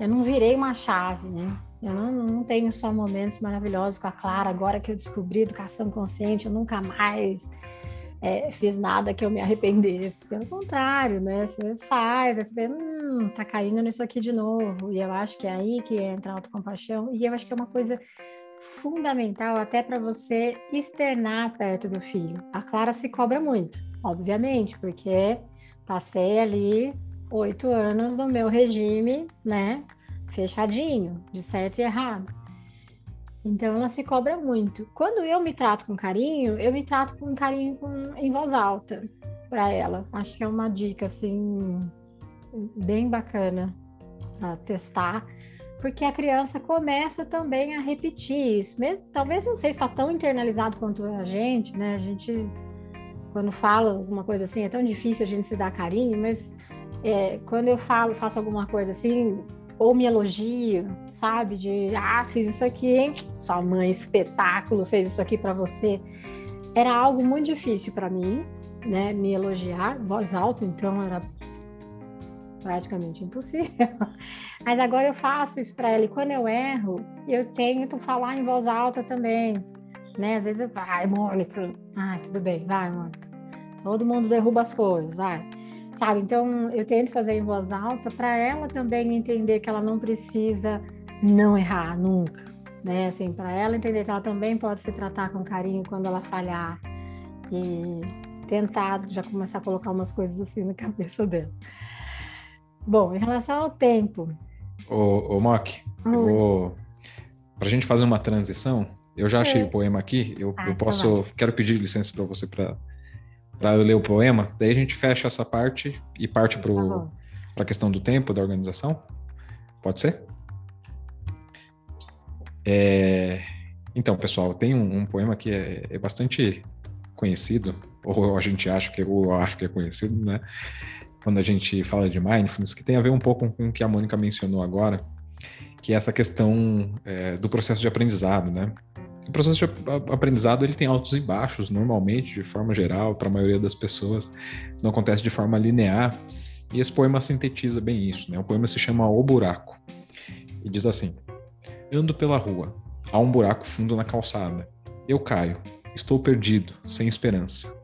eu não virei uma chave, né? Eu não, não tenho só momentos maravilhosos com a Clara, agora que eu descobri educação consciente, eu nunca mais é, fiz nada que eu me arrependesse. Pelo contrário, né? Você faz, você vê, hum, tá caindo nisso aqui de novo. E eu acho que é aí que entra a autocompaixão. E eu acho que é uma coisa fundamental até para você externar perto do filho. A Clara se cobra muito, obviamente, porque passei ali oito anos no meu regime, né? Fechadinho, de certo e errado. Então ela se cobra muito. Quando eu me trato com carinho, eu me trato com carinho com, em voz alta para ela. Acho que é uma dica assim bem bacana para testar, porque a criança começa também a repetir isso. Mesmo, talvez não sei se está tão internalizado quanto a gente, né? A gente quando fala alguma coisa assim é tão difícil a gente se dar carinho, mas é, quando eu falo, faço alguma coisa assim, ou me elogio, sabe? De, ah, fiz isso aqui, hein? Sua mãe, espetáculo, fez isso aqui para você. Era algo muito difícil para mim, né? Me elogiar, voz alta, então era praticamente impossível. (laughs) Mas agora eu faço isso para ela e quando eu erro, eu tento falar em voz alta também, né? Às vezes eu, vai, Mônica, ah, tudo bem, vai, Mônica. Todo mundo derruba as coisas, vai sabe? Então eu tento fazer em voz alta para ela também entender que ela não precisa não errar nunca, né? Assim, para ela entender que ela também pode se tratar com carinho quando ela falhar e tentar já começar a colocar umas coisas assim na cabeça dela. Bom, em relação ao tempo. Ô, ô para a gente fazer uma transição, eu já achei é. o poema aqui, eu, ah, eu então posso, então quero pedir licença para você para para eu ler o poema, daí a gente fecha essa parte e parte para tá a questão do tempo, da organização. Pode ser? É, então, pessoal, tem um, um poema que é, é, bastante conhecido, ou a gente acha que, ou eu acho que é conhecido, né? Quando a gente fala de mindfulness, que tem a ver um pouco com o que a Mônica mencionou agora, que é essa questão é, do processo de aprendizado, né? O processo de aprendizado ele tem altos e baixos, normalmente, de forma geral, para a maioria das pessoas, não acontece de forma linear. E esse poema sintetiza bem isso. Né? O poema se chama O Buraco e diz assim: Ando pela rua, há um buraco fundo na calçada. Eu caio, estou perdido, sem esperança.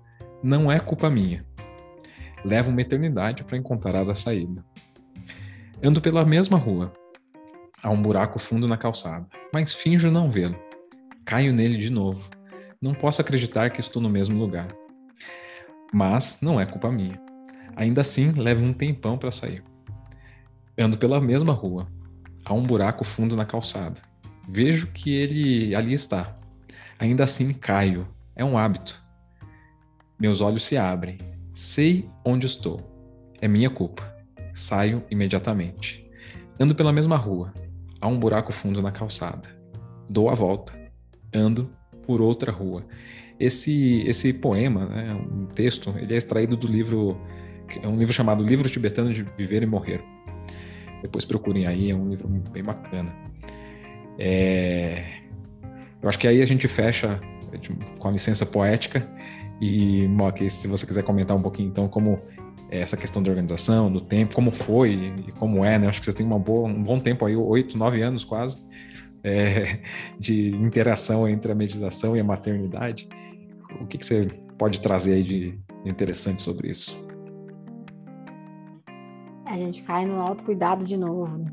Não é culpa minha. Levo uma eternidade para encontrar a saída. Ando pela mesma rua. Há um buraco fundo na calçada, mas finjo não vê-lo Caio nele de novo. Não posso acreditar que estou no mesmo lugar. Mas não é culpa minha. Ainda assim, leva um tempão para sair. Ando pela mesma rua. Há um buraco fundo na calçada. Vejo que ele ali está. Ainda assim, caio. É um hábito. Meus olhos se abrem. Sei onde estou. É minha culpa. Saio imediatamente. Ando pela mesma rua. Há um buraco fundo na calçada. Dou a volta. Ando por outra rua. Esse, esse poema, né, um texto, ele é extraído do livro, é um livro chamado Livro Tibetano de Viver e Morrer. Depois procurem aí, é um livro bem bacana. É, eu acho que aí a gente fecha com a licença poética e, Mock, se você quiser comentar um pouquinho, então, como é essa questão da organização, do tempo, como foi e como é, né? Acho que você tem uma boa, um bom tempo aí, oito, nove anos quase, é, de interação entre a meditação e a maternidade. O que, que você pode trazer aí de interessante sobre isso? A gente cai no autocuidado de novo.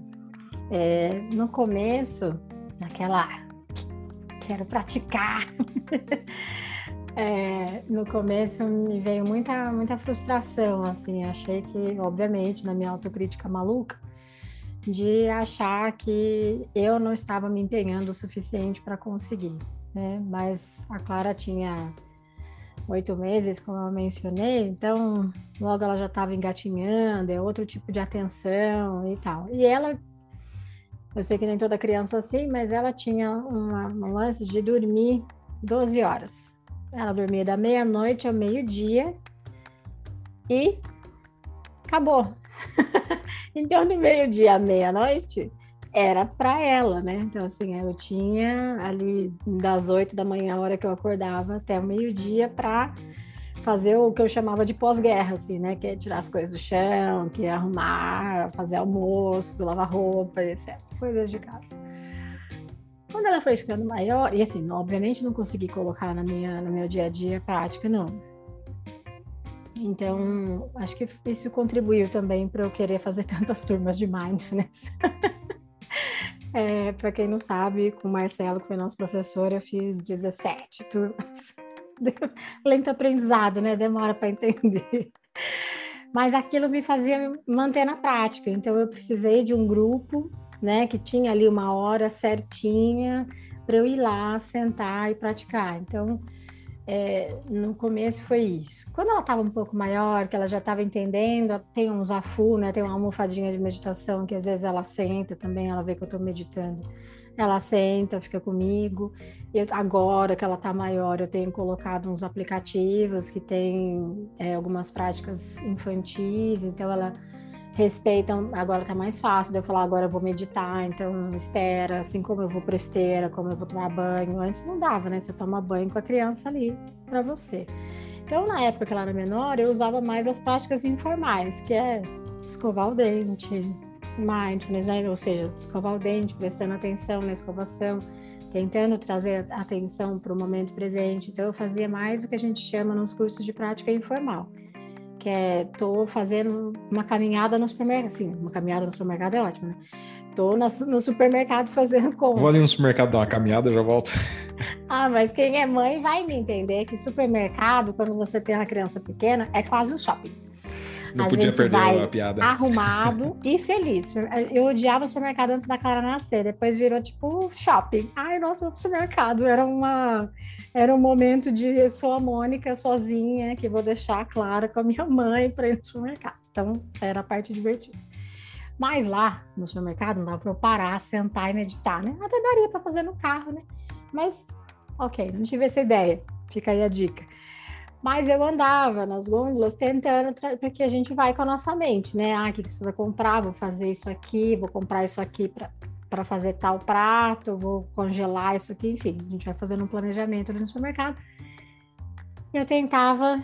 É, no começo, naquela quero praticar. (laughs) é, no começo me veio muita, muita frustração, assim, achei que, obviamente, na minha autocrítica maluca, de achar que eu não estava me empenhando o suficiente para conseguir, né? Mas a Clara tinha oito meses, como eu mencionei, então logo ela já estava engatinhando, é outro tipo de atenção e tal. E ela, eu sei que nem toda criança assim, mas ela tinha uma, um lance de dormir 12 horas. Ela dormia da meia-noite ao meio-dia e acabou. (laughs) então, do meio-dia à meia-noite, era para ela, né? Então, assim, eu tinha ali das oito da manhã, a hora que eu acordava, até o meio-dia para fazer o que eu chamava de pós-guerra, assim, né? Que é tirar as coisas do chão, que é arrumar, fazer almoço, lavar roupa, etc. Coisas de casa. Quando ela foi ficando maior, e assim, obviamente não consegui colocar na minha, no meu dia a dia prática, não. Então, acho que isso contribuiu também para eu querer fazer (laughs) tantas turmas de mindfulness. É, para quem não sabe, com o Marcelo, que foi nosso professor, eu fiz 17 turmas. (laughs) Lento aprendizado, né? Demora para entender. Mas aquilo me fazia manter na prática. Então eu precisei de um grupo, né, que tinha ali uma hora certinha para eu ir lá, sentar e praticar. Então é, no começo foi isso. Quando ela estava um pouco maior, que ela já estava entendendo, tem um zafu, né? Tem uma almofadinha de meditação que às vezes ela senta também, ela vê que eu estou meditando. Ela senta, fica comigo. Eu, agora que ela está maior, eu tenho colocado uns aplicativos que tem é, algumas práticas infantis, então ela respeitam, agora tá mais fácil de eu falar, agora eu vou meditar, então espera, assim como eu vou pra esteira, como eu vou tomar banho. Antes não dava, né? Você toma banho com a criança ali para você. Então, na época que ela era menor, eu usava mais as práticas informais, que é escovar o dente, mindfulness, né? Ou seja, escovar o dente, prestando atenção na escovação, tentando trazer atenção para o momento presente. Então, eu fazia mais o que a gente chama nos cursos de prática informal que é tô fazendo uma caminhada no supermercado, sim, uma caminhada no supermercado é ótimo, né? Tô no supermercado fazendo (laughs) compra. Vou ali no supermercado dar uma caminhada, já volto. (laughs) ah, mas quem é mãe vai me entender que supermercado, quando você tem uma criança pequena, é quase um shopping. Não a podia perder a piada. Arrumado e feliz. Eu odiava o supermercado antes da Clara nascer, depois virou tipo shopping. Ai, nossa, o supermercado era uma era um momento de eu sou a Mônica sozinha, que vou deixar a Clara com a minha mãe para ir no supermercado. Então, era a parte divertida. Mas lá no supermercado não dava para eu parar, sentar e meditar, né? Até daria para fazer no carro, né? Mas, ok, não tive essa ideia. Fica aí a dica. Mas eu andava nas gôndolas tentando, porque a gente vai com a nossa mente, né? Ah, o que precisa comprar? Vou fazer isso aqui, vou comprar isso aqui para fazer tal prato, vou congelar isso aqui, enfim, a gente vai fazendo um planejamento ali no supermercado. Eu tentava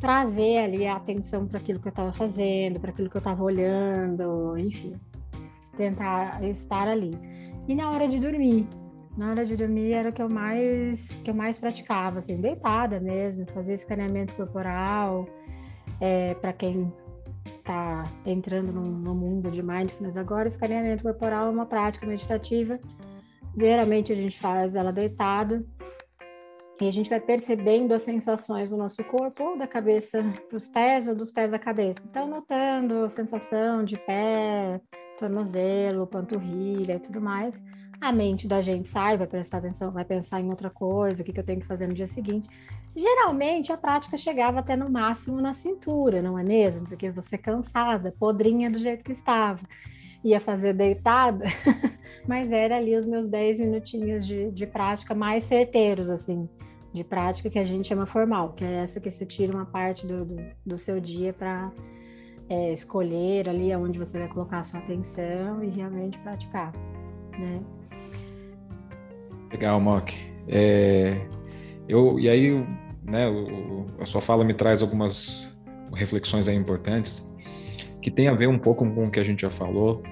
trazer ali a atenção para aquilo que eu estava fazendo, para aquilo que eu estava olhando, enfim, tentar estar ali. E na hora de dormir, na hora de dormir era o que eu mais que eu mais praticava, assim, deitada mesmo, fazer escaneamento corporal, é, para quem está entrando no, no, mundo de mindfulness agora, escaneamento corporal é uma prática meditativa. Geralmente a gente faz ela deitada E a gente vai percebendo as sensações do nosso corpo, ou da cabeça para os pés, ou dos pés à cabeça. Então, notando a sensação de pé, tornozelo, panturrilha e tudo mais. A mente da gente sai, vai prestar atenção, vai pensar em outra coisa, o que, que eu tenho que fazer no dia seguinte. Geralmente a prática chegava até no máximo na cintura, não é mesmo? Porque você cansada, podrinha do jeito que estava, ia fazer deitada, (laughs) mas era ali os meus 10 minutinhos de, de prática mais certeiros, assim de prática que a gente chama formal, que é essa que você tira uma parte do, do, do seu dia para é, escolher ali aonde você vai colocar a sua atenção e realmente praticar, né? Legal, Mock. É, eu, e aí, né, o, a sua fala me traz algumas reflexões importantes que tem a ver um pouco com o que a gente já falou,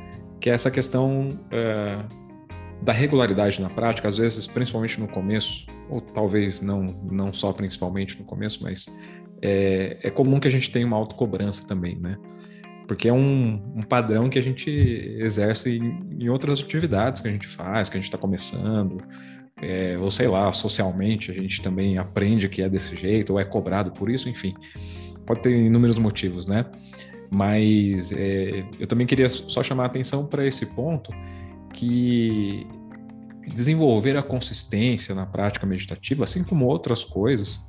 que é essa questão é, da regularidade na prática, às vezes, principalmente no começo, ou talvez não, não só principalmente no começo, mas é, é comum que a gente tenha uma autocobrança também, né? Porque é um, um padrão que a gente exerce em, em, outras atividades que a gente faz, que a gente está começando, é, ou sei lá, socialmente a gente também aprende que é desse jeito, ou é cobrado por isso, enfim. Pode ter inúmeros motivos, né? Mas é, eu também queria só chamar a atenção para esse ponto que desenvolver a consistência na prática meditativa, assim como outras coisas,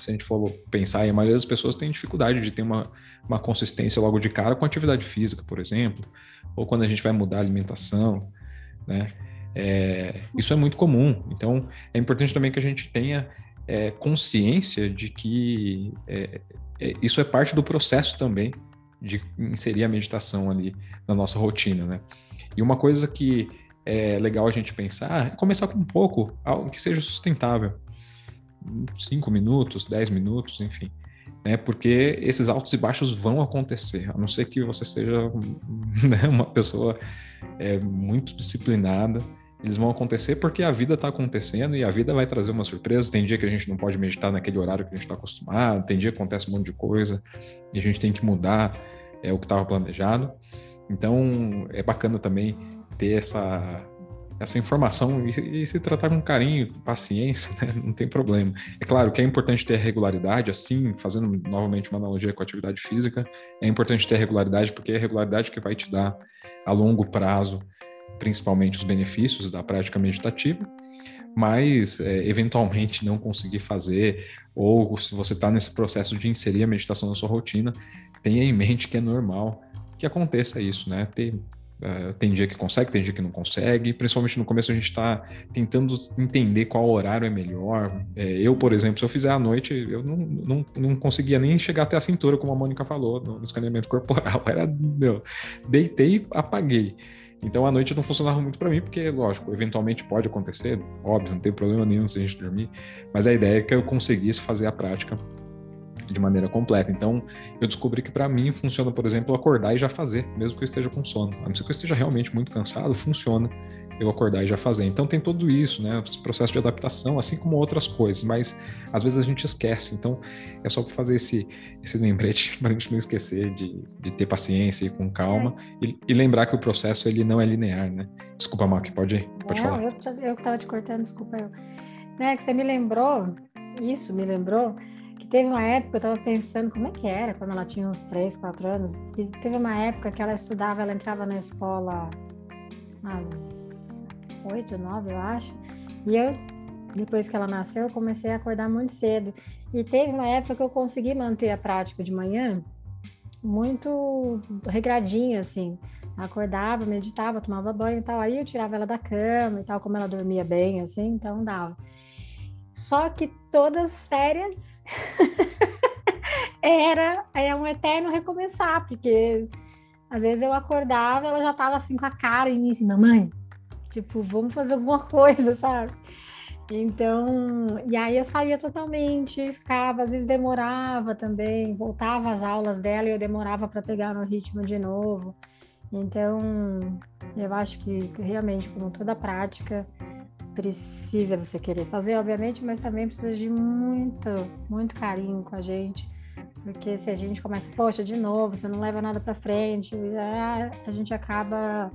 se a gente for pensar, a maioria das pessoas tem dificuldade de ter uma, uma consistência logo de cara com atividade física, por exemplo, ou quando a gente vai mudar a alimentação, né? É, isso é muito comum. Então, é importante também que a gente tenha é, consciência de que é, é isso é parte do processo também de inserir a meditação ali na nossa rotina, né? E uma coisa que é legal a gente pensar é começar com um pouco, algo que seja sustentável. Cinco minutos, dez minutos, enfim. Né? Porque esses altos e baixos vão acontecer, a não ser que você seja (laughs) né, uma pessoa é, muito disciplinada. Eles vão acontecer porque a vida está acontecendo e a vida vai trazer uma surpresa. Tem dia que a gente não pode meditar naquele horário que a gente está acostumado, tem dia que acontece um monte de coisa e a gente tem que mudar é, o que estava planejado. Então é bacana também ter essa, essa informação e, e, se tratar com carinho, paciência, né? não tem problema. É claro que é importante ter regularidade, assim, fazendo novamente uma analogia com a atividade física, é importante ter regularidade porque é a regularidade que vai te dar a longo prazo, principalmente os benefícios da prática meditativa, mas é, eventualmente não conseguir fazer, ou se você está nesse processo de inserir a meditação na sua rotina, tenha em mente que é normal que aconteça isso, né? Ter, uh, tem dia que consegue, tem dia que não consegue. Principalmente no começo a gente está tentando entender qual horário é melhor. É, eu, por exemplo, se eu fizer à noite, eu não, não, não conseguia nem chegar até a cintura, como a Mônica falou, no, escaneamento corporal. (laughs) Era, meu, deitei apaguei. Então a noite não funcionava muito para mim, porque, lógico, eventualmente pode acontecer, óbvio, não tem problema nenhum se a gente dormir, mas a ideia é que eu conseguisse fazer a prática de maneira completa. Então, eu descobri que para mim funciona, por exemplo, acordar e já fazer, mesmo que eu esteja com sono. A não ser que eu esteja realmente muito cansado, funciona eu acordar e já fazer. Então tem tudo isso, né? Esse processo de adaptação, assim como outras coisas, mas às vezes a gente esquece. Então é só fazer esse, esse lembrete (laughs) para a gente não esquecer de, de ter paciência e com calma é. e, e, lembrar que o processo ele não é linear, né? Desculpa, Mac, pode, pode não, falar. Eu, eu que estava te cortando, desculpa eu. Né, que você me lembrou, isso me lembrou que teve uma época, eu estava pensando como é que era quando ela tinha uns 3, 4 anos, e teve uma época que ela estudava, ela entrava na escola às 8, 9, eu acho, e eu, depois que ela nasceu, eu comecei a acordar muito cedo, e teve uma época que eu consegui manter a prática de manhã muito regradinha, assim, acordava, meditava, tomava banho e tal, aí eu tirava ela da cama e tal, como ela dormia bem, assim, então dava. Só que todas as férias era é um eterno recomeçar, porque às vezes eu acordava, ela já tava assim com a cara em mim, assim, mamãe, tipo, vamos fazer alguma coisa, (laughs) sabe? Então, e aí eu saía totalmente, ficava, às vezes demorava também, voltava às aulas dela e eu demorava para pegar no ritmo de novo. Então, eu acho que, realmente, como toda prática, precisa você querer fazer, obviamente, mas também precisa de muito, muito carinho com a gente. Porque se a gente começa, poxa, de novo, você não leva nada para frente, a gente acaba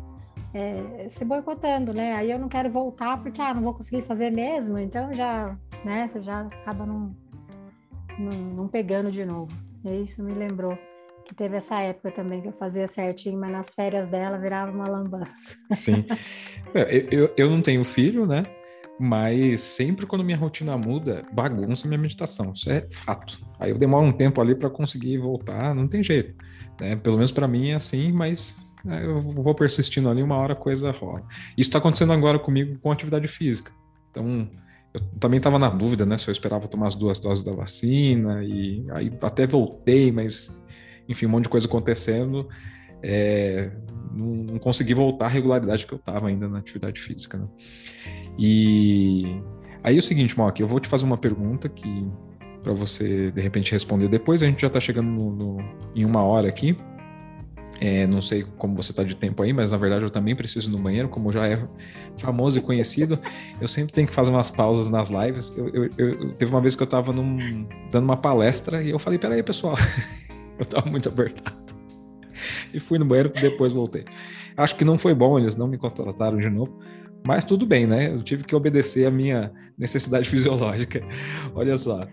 é, se boicotando, né? Aí eu não quero voltar porque, ah, não vou conseguir fazer mesmo, então já, né, você já acaba não, não, não pegando de novo. E isso me lembrou que teve essa época também que eu fazia certinho, mas nas férias dela virava uma lambança. Sim. (laughs) É, eu, eu não tenho filho, né? Mas sempre quando minha rotina muda, bagunça minha meditação. Isso é fato. Aí eu demoro um tempo ali para conseguir voltar, não tem jeito. Né? Pelo menos para mim é assim, mas é, eu vou persistindo ali, uma hora a coisa rola. Isso está acontecendo agora comigo com atividade física. Então, eu também estava na dúvida, né, se eu esperava tomar as duas doses da vacina, e aí até voltei, mas, enfim, um monte de coisa acontecendo, é, não, não, consegui voltar à regularidade que eu estava ainda na atividade física, né? E aí é o seguinte, Mock, eu vou te fazer uma pergunta que para você de repente responder depois, a gente já está chegando no, no, em uma hora aqui, é, não sei como você está de tempo aí, mas na verdade eu também preciso ir no banheiro, como já é famoso e conhecido. Eu sempre tenho que fazer umas pausas nas lives. Eu, eu, eu teve uma vez que eu estava dando uma palestra e eu falei: peraí, pessoal, (laughs) eu estava muito apertado. E fui no banheiro e depois voltei. Acho que não foi bom, eles não me contrataram de novo. Mas tudo bem, né? Eu tive que obedecer a minha necessidade (laughs) fisiológica. Olha só.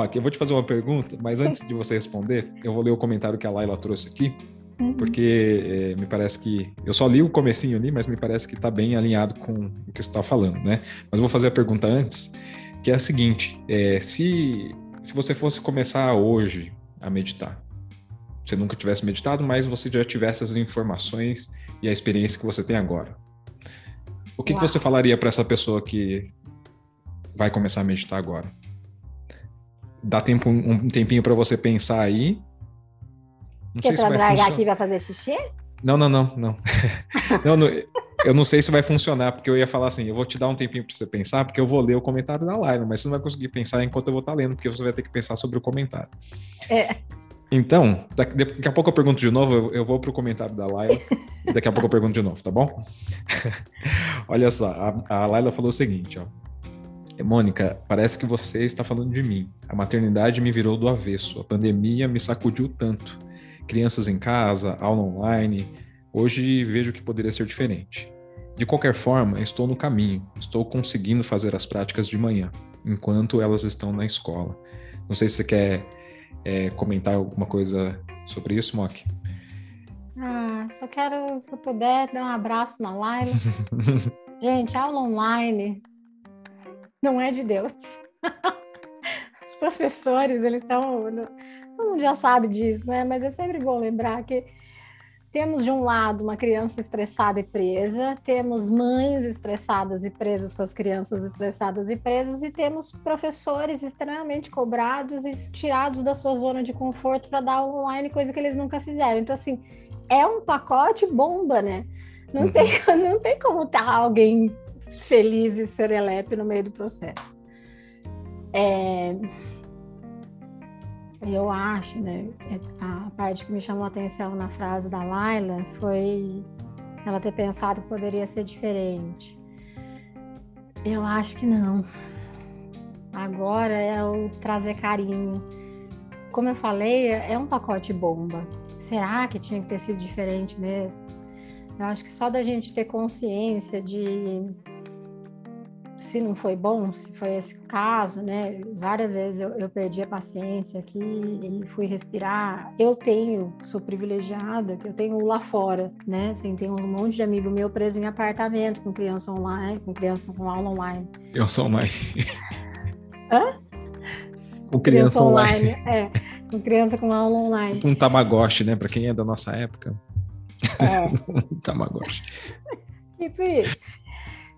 Aqui, eu vou te fazer uma pergunta, mas antes de você responder, eu vou ler o comentário que a Laila trouxe aqui. Uhum. Porque é, me parece que. Eu só li o comecinho ali, mas me parece que está bem alinhado com o que você está falando, né? Mas eu vou fazer a pergunta antes, que é a seguinte: é, se, se você fosse começar hoje a meditar, você nunca tivesse meditado, mas você já tivesse as informações e a experiência que você tem agora. O que, que você falaria para essa pessoa que vai começar a meditar agora? Dá tempo, um tempinho para você pensar aí não Porque você vai largar aqui e vai fazer xixi? Não, não, não, não. (laughs) não, não. Eu não sei se vai funcionar, porque eu ia falar assim, eu vou te dar um tempinho para você pensar, porque eu vou ler o comentário da live, mas você não vai conseguir pensar enquanto eu vou estar tá lendo, porque você vai ter que pensar sobre o comentário. É. Então, daqui, a pouco eu pergunto de novo, eu, eu vou para o comentário da Laila, e (laughs) daqui a pouco eu pergunto de novo, tá bom? (laughs) Olha só, a, a Laila falou o seguinte, ó. Mônica, parece que você está falando de mim. A maternidade me virou do avesso. A pandemia me sacudiu tanto crianças em casa, aula online. Hoje vejo que poderia ser diferente. De qualquer forma, estou no caminho, estou conseguindo fazer as práticas de manhã, enquanto elas estão na escola. Não sei se você quer é, comentar alguma coisa sobre isso, Mock. Ah, só quero, se eu puder, dar um abraço na live. (laughs) Gente, aula online não é de Deus. (laughs) Os professores, eles estão todo mundo já sabe disso, né? Mas é sempre bom lembrar que temos de um lado uma criança estressada e presa, temos mães estressadas e presas com as crianças estressadas e presas, e temos professores extremamente cobrados e tirados da sua zona de conforto para dar online, coisa que eles nunca fizeram. Então, assim, é um pacote bomba, né? Não, uhum. tem, não tem como estar tá alguém feliz e serelepe no meio do processo. É, eu acho, né? É, a parte que me chamou a atenção na frase da Laila foi ela ter pensado que poderia ser diferente. Eu acho que não. Agora é o trazer carinho. Como eu falei, é um pacote bomba. Será que tinha que ter sido diferente mesmo? Eu acho que só da gente ter consciência de se não foi bom, se foi esse caso, né? Várias vezes eu, eu, perdi a paciência aqui e fui respirar. Eu tenho, sou privilegiada, que eu tenho lá fora, né? Assim, tem um monte de amigo meu preso em apartamento com criança online, com criança com aula online. Criança online. Hã? Com criança, criança online. online. É, com criança com aula online. Um tamagotchi, né? Para quem é da nossa época. É. um (laughs) tamagotchi. tipo isso.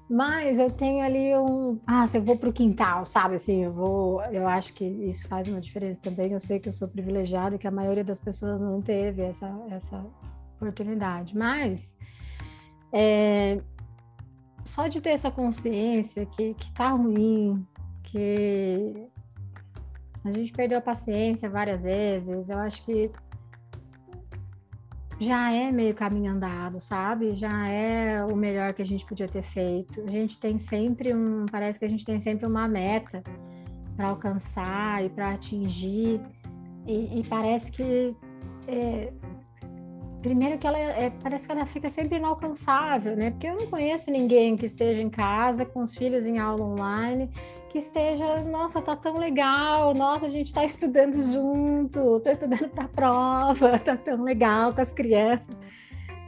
Mas eu tenho ali um. Ah, se eu vou para o quintal, sabe? Assim, eu vou. Eu acho que isso faz uma diferença também. Eu sei que eu sou privilegiada e que a maioria das pessoas não teve essa, essa oportunidade. Mas. É, só de ter essa consciência que, que tá ruim, que a gente perdeu a paciência várias vezes, eu acho que já é meio caminho andado, sabe? Já é o melhor que a gente podia ter feito. A gente tem sempre um, parece que a gente tem sempre uma meta para alcançar e para atingir, e, e, parece que é, primeiro que ela é, parece que ela fica sempre inalcançável, né? Porque eu não conheço ninguém que esteja em casa com os filhos em aula online que esteja, nossa, tá tão legal, nossa, a gente está estudando junto, estou estudando para a prova, (laughs) tá tão legal com as crianças.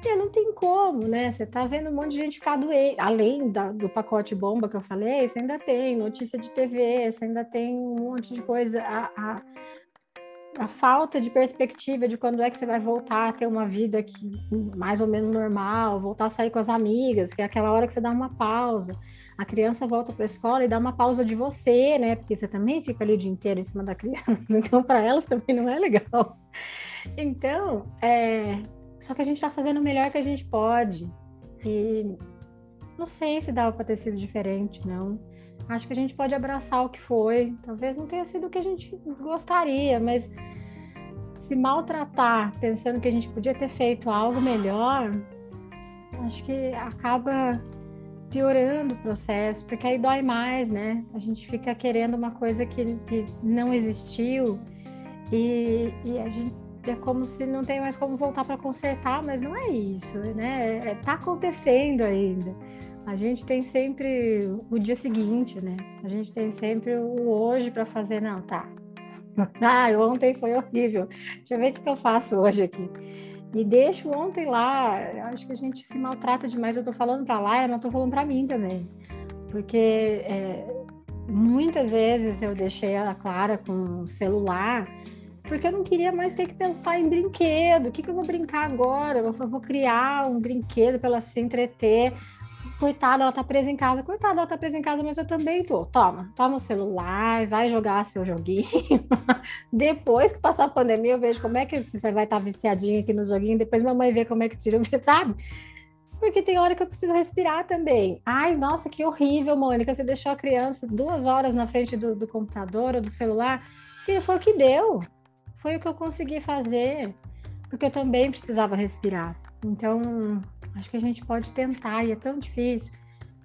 E não tem como, né? Você tá vendo um monte de gente ficar doente, além da, do pacote bomba que eu falei, você ainda tem notícia de TV, você ainda tem um monte de coisa. A, a, a falta de perspectiva de quando é que você vai voltar a ter uma vida que, mais ou menos normal, voltar a sair com as amigas, que é aquela hora que você dá uma pausa. A criança volta para a escola e dá uma pausa de você, né? Porque você também fica ali o dia inteiro em cima da criança, (laughs) então para elas também não é legal. Então, é... só que a gente está fazendo o melhor que a gente pode. E não sei se dava para ter sido diferente, não. Acho que a gente pode abraçar o que foi. Talvez não tenha sido o que a gente gostaria, mas se maltratar pensando que a gente podia ter feito algo melhor, acho que acaba piorando o processo, porque aí dói mais, né? A gente fica querendo uma coisa que, que não existiu e, e a gente é como se não tem mais como voltar para consertar, mas não é isso, né? É, tá acontecendo ainda. A gente tem sempre o dia seguinte, né? A gente tem sempre o hoje para fazer, não, tá. (laughs) Ah, ontem foi horrível. Deixa eu ver o que, eu faço hoje aqui. E deixo ontem lá. Acho que a gente se maltrata demais. Eu tô falando para lá, eu não tô falando para mim também. Porque é, muitas vezes eu deixei a Clara com o celular porque eu não queria mais ter que pensar em brinquedo. O que, que eu vou brincar agora? Eu vou, vou criar um brinquedo para ela se entreter coitada, ela tá presa em casa. Coitada, ela tá presa em casa, mas eu também tô. Toma, toma o celular, vai jogar seu joguinho. (laughs) depois que passar a pandemia, eu vejo como é que você vai estar tá viciadinho aqui no joguinho. Depois mamãe vê como é que tira, sabe? Porque tem hora que eu preciso respirar também. Ai, nossa, que horrível, Mônica. Você deixou a criança duas horas na frente do, do computador ou do celular. E foi o que deu. Foi o que eu consegui fazer. Porque eu também precisava respirar. Então, Acho que a gente pode tentar, e é tão difícil.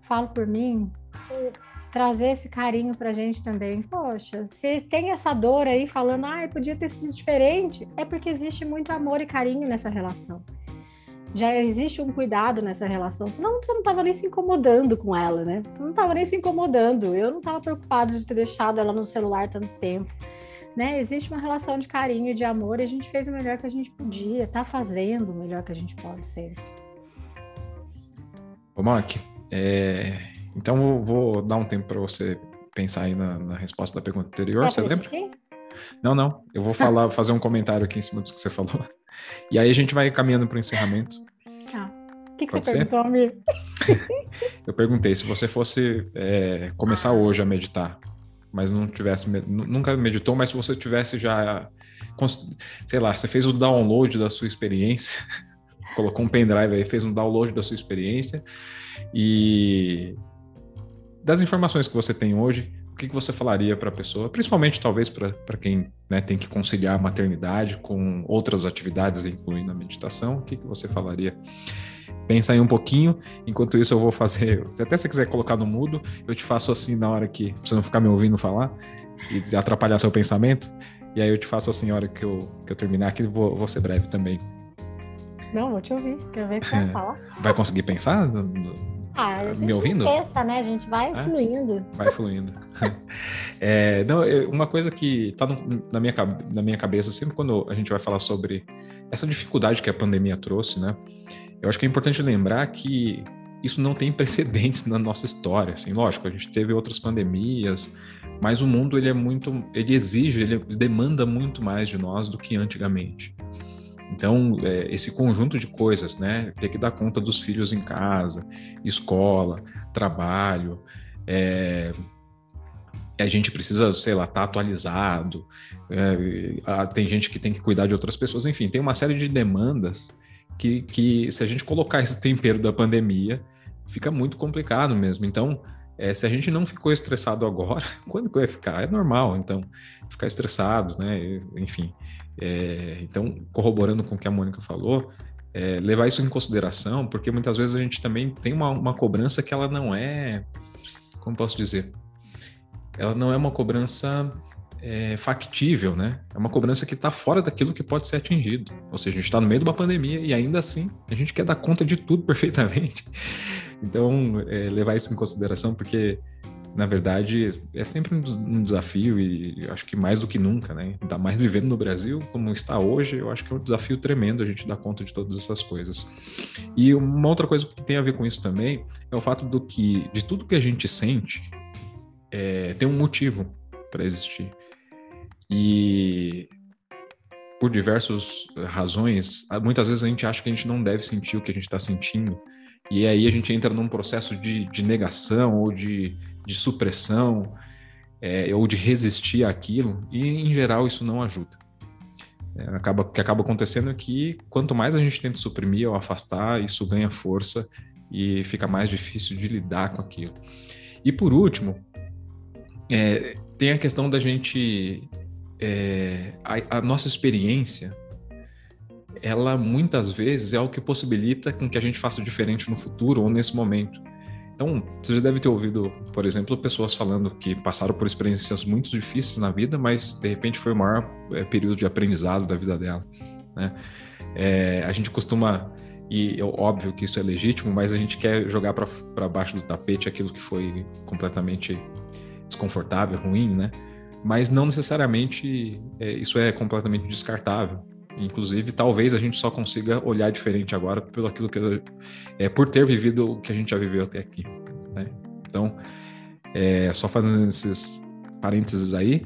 Falo por mim, trazer esse carinho pra gente também. Poxa, se tem essa dor aí falando, ah, podia ter sido diferente, é porque existe muito amor e carinho nessa relação. Já existe um cuidado nessa relação, senão você não estava nem se incomodando com ela, né? Você não estava nem se incomodando. Eu não estava preocupado de ter deixado ela no celular tanto tempo. Né? Existe uma relação de carinho e de amor e a gente fez o melhor que a gente podia, tá fazendo o melhor que a gente pode sempre. Ô, Mark, é... então eu vou dar um tempo para você pensar aí na, na, resposta da pergunta anterior, você lembra? Não, não. Eu vou falar, (laughs) fazer um comentário aqui em cima do que você falou. E aí a gente vai caminhando para o encerramento. Tá. O que, que você ser? perguntou, Amir? (laughs) eu perguntei se você fosse é, começar hoje a meditar, mas não tivesse, nunca meditou, mas se você tivesse já, sei lá, você fez o download da sua experiência colocou um pendrive aí, fez um download da sua experiência. E das informações que você tem hoje, o que, que você falaria para a pessoa, principalmente talvez para quem né, tem que conciliar a maternidade com outras atividades, incluindo a meditação, o que, que você falaria? Pensa aí um pouquinho, enquanto isso eu vou fazer, (laughs) se até você quiser colocar no mudo, eu te faço assim na hora que você não ficar me ouvindo falar e atrapalhar seu pensamento, e aí eu te faço assim na hora que eu, que eu terminar aqui, vou, vou ser breve também. Não, vou te ouvir. Quero ver o que você vai falar. Vai conseguir pensar? Ah, a gente Me ouvindo? pensa, né? A gente vai é? fluindo. Vai fluindo. (laughs) é, não, uma coisa que está na minha, na minha cabeça, sempre quando a gente vai falar sobre essa dificuldade que a pandemia trouxe, né? Eu acho que é importante lembrar que isso não tem (laughs) precedentes na nossa história. Assim, lógico, a gente teve outras pandemias, mas o mundo ele é muito, ele exige, ele demanda muito mais de nós do que antigamente. Então, é, esse conjunto de coisas, né? Ter que dar conta dos filhos em casa, escola, trabalho, é, a gente precisa, sei lá, estar tá atualizado, é, tem gente que tem que cuidar de outras pessoas, enfim, tem uma série de demandas que, que se a gente colocar esse tempero da pandemia, fica muito complicado mesmo. Então, é, se a gente não ficou estressado agora, (laughs) quando que vai ficar? É normal, então, ficar estressado, né? Enfim. É, então, corroborando com o que a Mônica falou, é, levar isso em consideração, porque muitas vezes a gente também tem uma, uma cobrança que ela não é, como posso dizer, ela não é uma cobrança é, factível, né? É uma cobrança que está fora daquilo que pode ser atingido. Ou seja, a gente está no meio de uma pandemia e ainda assim a gente quer dar conta de tudo (laughs) perfeitamente. Então, é, levar isso em consideração, porque na verdade é sempre um desafio e acho que mais do que nunca, né? Ainda mais vivendo no Brasil como está hoje, eu acho que é um desafio tremendo a gente dar conta de todas essas coisas. E uma outra coisa que tem a ver com isso também é o fato do que de tudo que a gente sente é, tem um motivo para existir. E por diversas razões, muitas vezes a gente acha que a gente não deve sentir o que a gente está sentindo, e aí a gente entra num processo de, de negação ou de, de supressão, é, ou de resistir àquilo, e em geral isso não ajuda. É, acaba, o que acaba acontecendo é que quanto mais a gente tenta suprimir ou afastar, isso ganha força e fica mais difícil de lidar com aquilo. E por último, é, tem a questão da gente é, a, a, nossa experiência, ela muitas vezes é o que possibilita com que a gente faça diferente no futuro ou nesse momento. Então, você já deve ter ouvido, por exemplo, pessoas falando que passaram por experiências muito difíceis na vida, mas de repente foi o maior é, período de aprendizado da vida dela. Né? É, a gente costuma, e é óbvio que isso é legítimo, mas a gente quer jogar para baixo do tapete aquilo que foi completamente desconfortável, ruim, né? mas não necessariamente é, isso é completamente descartável. Inclusive, talvez a gente só consiga olhar diferente agora pelo aquilo que é por ter vivido o que a gente já viveu até aqui. Né? Então, é, só fazendo esses parênteses aí.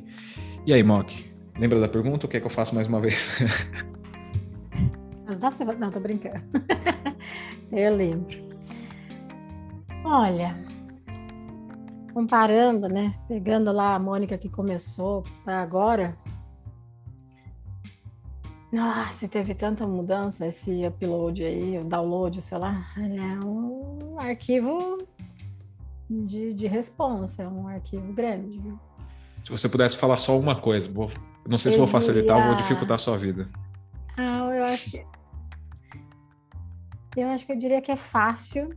E aí, Mock, lembra da pergunta ou quer que eu faça mais uma vez? (laughs) Não, tô brincando. (laughs) eu lembro. Olha, comparando, né? Pegando lá a Mônica que começou para agora. Nossa, teve tanta mudança esse upload aí, o download, sei lá. É um arquivo de, de responsa, é um arquivo grande. Se você pudesse falar só uma coisa, vou, não sei se eu vou facilitar ou vou dificultar a sua vida. Ah, eu acho que. Eu acho que eu diria que é fácil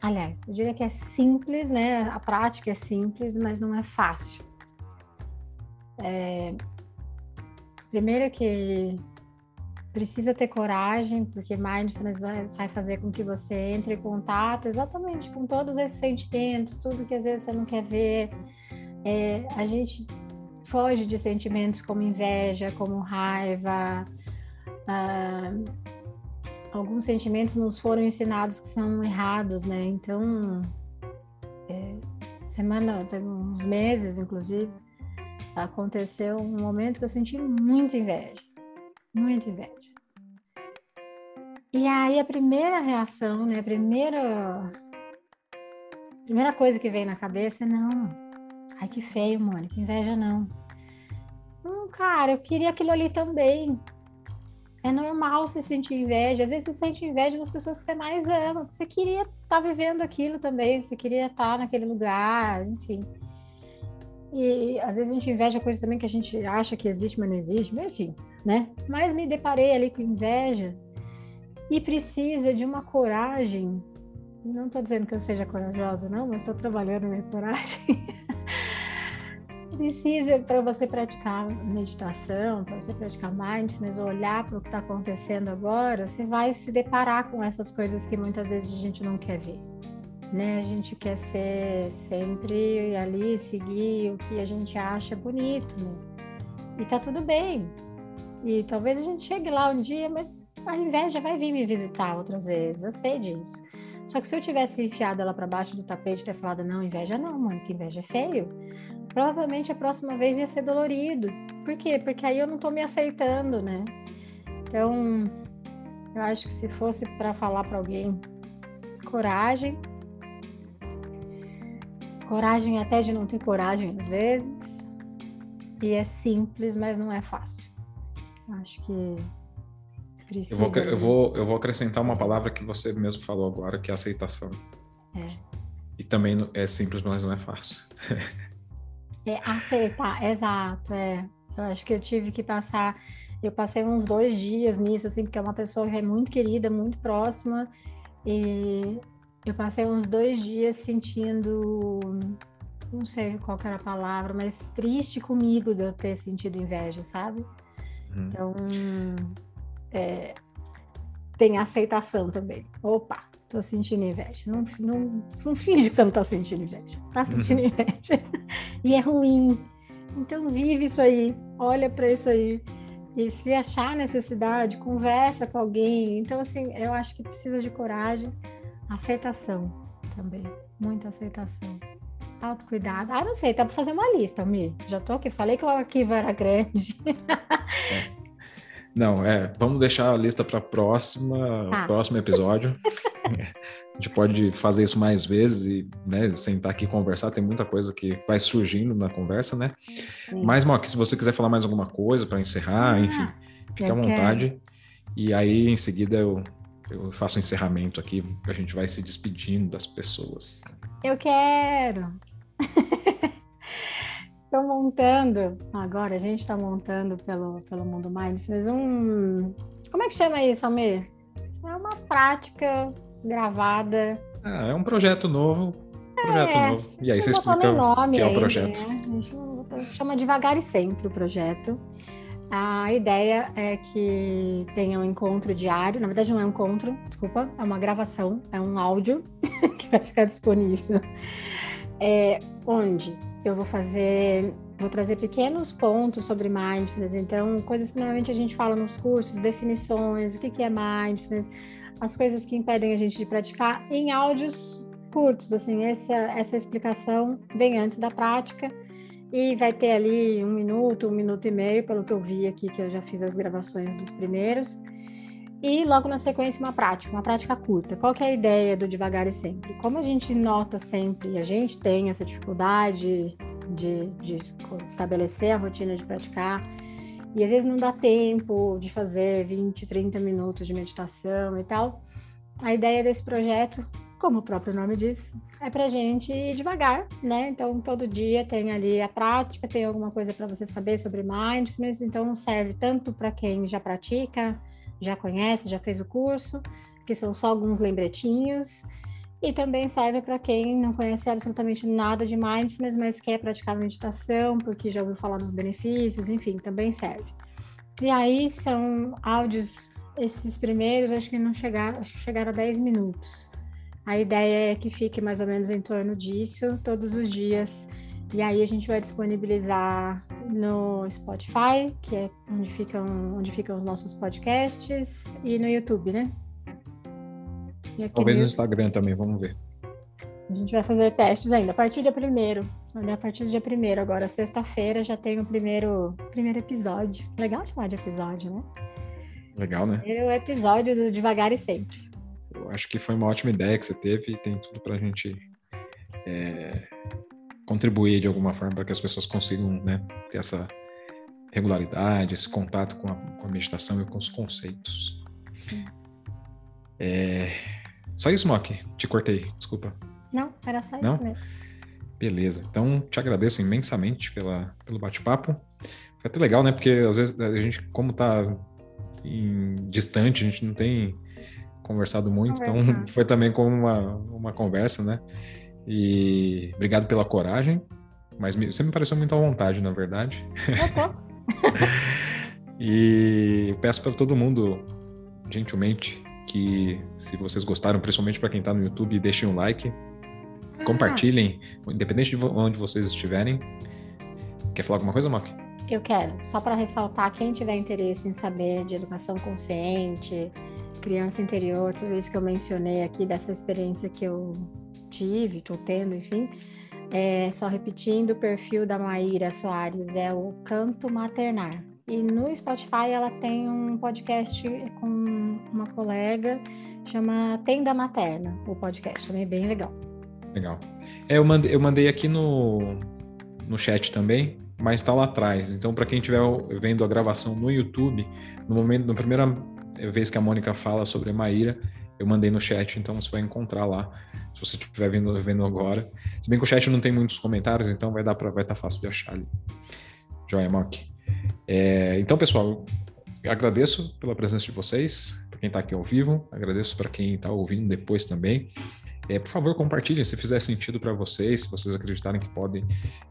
Aliás, eu diria que é simples, né? A prática é simples, mas não é fácil. É... Primeiro que precisa ter coragem, porque mindfulness vai fazer com que você entre em contato exatamente com todos esses sentimentos, tudo que às vezes você não quer ver. É, a gente foge de sentimentos como inveja, como raiva, ah, alguns sentimentos nos foram ensinados que são errados, né? Então, é, semana, uns meses, inclusive, aconteceu um momento que eu senti muita inveja, muita inveja. E aí a primeira reação, né? A primeira, primeira coisa que vem na cabeça é não. Ai, que feio, Mônica, inveja não. Não, cara, eu queria aquilo ali também. É normal você sentir inveja. Às vezes você sente inveja das pessoas que você mais ama. Você queria estar tá vivendo aquilo também, você queria estar tá naquele lugar, enfim. E às vezes a gente inveja coisas também que a gente acha que existe, mas não existe, enfim, né? Mas me deparei ali com inveja e precisa de uma coragem. Não estou dizendo que eu seja corajosa, não, mas estou trabalhando minha coragem. (laughs) precisa para você praticar meditação, para você praticar mindfulness, olhar para o que está acontecendo agora, você vai se deparar com essas coisas que muitas vezes a gente não quer ver. Né? A gente quer ser sempre ali, seguir o que a gente acha bonito, né? E tá tudo bem. E talvez a gente chegue lá um dia, mas a inveja vai vir me visitar outras vezes, eu sei disso. Só que se eu tivesse enfiado ela para baixo do tapete e ter falado, não, inveja não, mano, que inveja é feio, provavelmente a próxima vez ia ser dolorido. Por quê? Porque aí eu não tô me aceitando, né? Então, eu acho que se fosse para falar para alguém, coragem. Coragem até de não ter coragem às vezes. E é simples, mas não é fácil. Acho que precisa. Eu vou, eu vou, eu vou acrescentar uma palavra que você mesmo falou agora, que é aceitação. É. E também é simples, mas não é fácil. É aceitar, exato, é. Eu acho que eu tive que passar, eu passei uns dois dias nisso, assim, porque é uma pessoa que é muito querida, muito próxima, e eu passei uns dois dias sentindo não sei qual era a palavra, mas triste comigo de eu ter sentido inveja, sabe? Uhum. Então, é, tem aceitação também. Opa, tô sentindo inveja. Não, não, não finge que você não tá sentindo inveja. Tá sentindo uhum. inveja. (laughs) e é ruim. Então, vive isso aí. Olha para isso aí. E se achar necessidade, conversa com alguém. Então, assim, eu acho que precisa de coragem, aceitação também. Muita aceitação. Autocuidado. Ah, não sei, tá para fazer uma lista, Mi. Já tô aqui, falei que o arquivo era grande. É. Não, é, vamos deixar a lista para próxima, ah. próximo episódio. (laughs) a gente pode fazer isso mais vezes e né, sentar aqui e conversar. Tem muita coisa que vai surgindo na conversa, né? Sim. Mas, Mock, se você quiser falar mais alguma coisa para encerrar, ah, enfim, fique à vontade. Quero. E aí, em seguida, eu, eu faço o um encerramento aqui, a gente vai se despedindo das pessoas. Eu quero! (laughs) Estou montando, agora a gente está montando pelo, pelo Mundo Mindfulness um. Como é que chama isso, Amir? É uma prática gravada. Ah, é um projeto novo. Projeto é, novo. E aí você explica o que é o projeto. Né? A gente chama devagar e sempre o projeto. A ideia é que tenha um encontro diário. Na verdade, não é um encontro, desculpa, é uma gravação, é um áudio (laughs) que vai ficar disponível. É, onde eu vou fazer, vou trazer pequenos pontos sobre mindfulness, então coisas que normalmente a gente fala nos cursos, definições, o que, é mindfulness, as coisas que impedem a gente de praticar em áudios curtos, assim, essa, essa explicação vem antes da prática e vai ter ali um minuto, um minuto e meio, pelo que eu vi aqui, que eu já fiz as gravações dos primeiros. E logo na sequência uma prática, uma prática curta. Qual que é a ideia do devagar e sempre? Como a gente nota sempre, a gente tem essa dificuldade de, de estabelecer a rotina de praticar, e às vezes não dá tempo de fazer 20, 30 minutos de meditação e tal. A ideia desse projeto, como o próprio nome diz, é para gente ir devagar, né? Então todo dia tem ali a prática, tem alguma coisa para você saber sobre mindfulness, então serve tanto para quem já pratica, já conhece, já fez o curso, que são só alguns lembretinhos. E também serve para quem não conhece absolutamente nada de mindfulness, mas quer praticar meditação, porque já ouviu falar dos benefícios, enfim, também serve. E aí são áudios, esses primeiros, acho que não chegaram, acho que chegaram a 10 minutos. A ideia é que fique mais ou menos em torno disso todos os dias. E aí a gente vai disponibilizar no Spotify, que é onde ficam, onde ficam os nossos podcasts, e no YouTube, né? Talvez no Instagram também, vamos ver. A gente vai fazer testes ainda, a partir do dia primeiro. Olha, a partir do dia primeiro, agora sexta-feira já tem o primeiro, primeiro episódio. Legal chamar de episódio, né? Legal, né? O episódio do Devagar e Sempre. Eu acho que foi uma ótima ideia que você teve e tem tudo para a gente é, contribuir de alguma forma para que as pessoas consigam né, ter essa regularidade, esse contato com a, com a meditação e com os conceitos. É... Só isso, Mock? Te cortei, desculpa. Não, era só Não? isso mesmo. Beleza. Então, te agradeço imensamente pela, pelo bate-papo. Foi até legal, né? Porque às vezes a gente, como tá em, distante, a gente não tem conversado muito, então (laughs) foi também como uma, uma conversa, né? E obrigado pela coragem, mas me, você me pareceu muito à vontade, na verdade. (laughs) e peço para todo mundo, gentilmente, que se vocês gostaram, principalmente para quem está no YouTube, deixem um like, ah. compartilhem, independente de onde vocês estiverem. Quer falar alguma coisa, Mock? Eu quero, só para ressaltar, quem tiver interesse em saber de educação consciente, criança interior, tudo isso que eu mencionei aqui, dessa experiência que eu tive, estou tendo, enfim. É, só repetindo, o perfil da Maíra Soares é o Canto Maternar. E no Spotify ela tem um podcast com uma colega, chama Tenda Materna, o podcast, também é bem legal. Legal. É, eu, mandei, eu mandei aqui no, no chat também, mas está lá atrás. Então, para quem estiver vendo a gravação no YouTube, no momento, na primeira vez que a Mônica fala sobre a Maíra, eu mandei no chat, então você vai encontrar lá, se você estiver vendo, vendo agora. Se bem que o chat não tem muitos comentários, então vai dar para vai estar tá fácil de achar ali. Joia, Mock. É, então, pessoal, agradeço pela presença de vocês, para quem está aqui ao vivo, agradeço para quem está ouvindo depois também. É, por favor, compartilhem se fizer sentido para vocês, se vocês acreditarem que podem,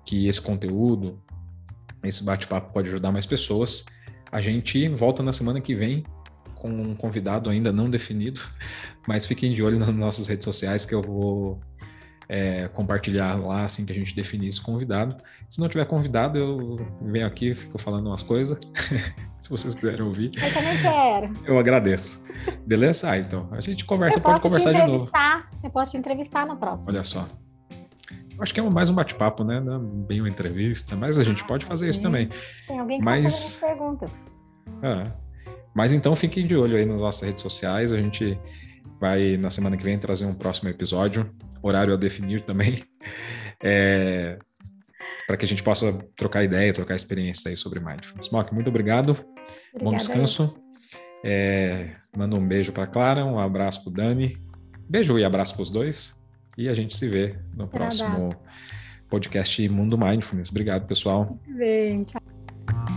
que esse conteúdo, esse bate-papo pode ajudar mais pessoas. A gente volta na semana que vem com um convidado ainda não definido, mas fiquem de olho nas nossas redes sociais que eu vou é, compartilhar lá assim que a gente definir esse convidado. Se não tiver convidado, eu venho aqui, fico falando umas coisas. (laughs) Se vocês quiserem ouvir. Eu também quero. Eu agradeço. Beleza? Ah, então, a gente conversa, pode conversar de novo. Eu posso te entrevistar na próxima. Olha só. Acho que é mais um bate-papo, né? Não é bem uma entrevista, mas a gente ah, pode fazer sim. isso também. Tem alguém que mas... tá perguntas. Ah, mas então fiquem de olho aí nas nossas redes sociais. A gente vai, na semana que vem, trazer um próximo episódio horário a definir também, (laughs) é, para que a gente possa trocar ideia, trocar experiência aí sobre mindfulness. Mock, muito obrigado, Obrigada bom descanso. É, manda um beijo para Clara, um abraço para Dani, beijo e abraço para os dois, e a gente se vê no próximo podcast Mundo Mindfulness. Obrigado, pessoal. Muito bem, tchau.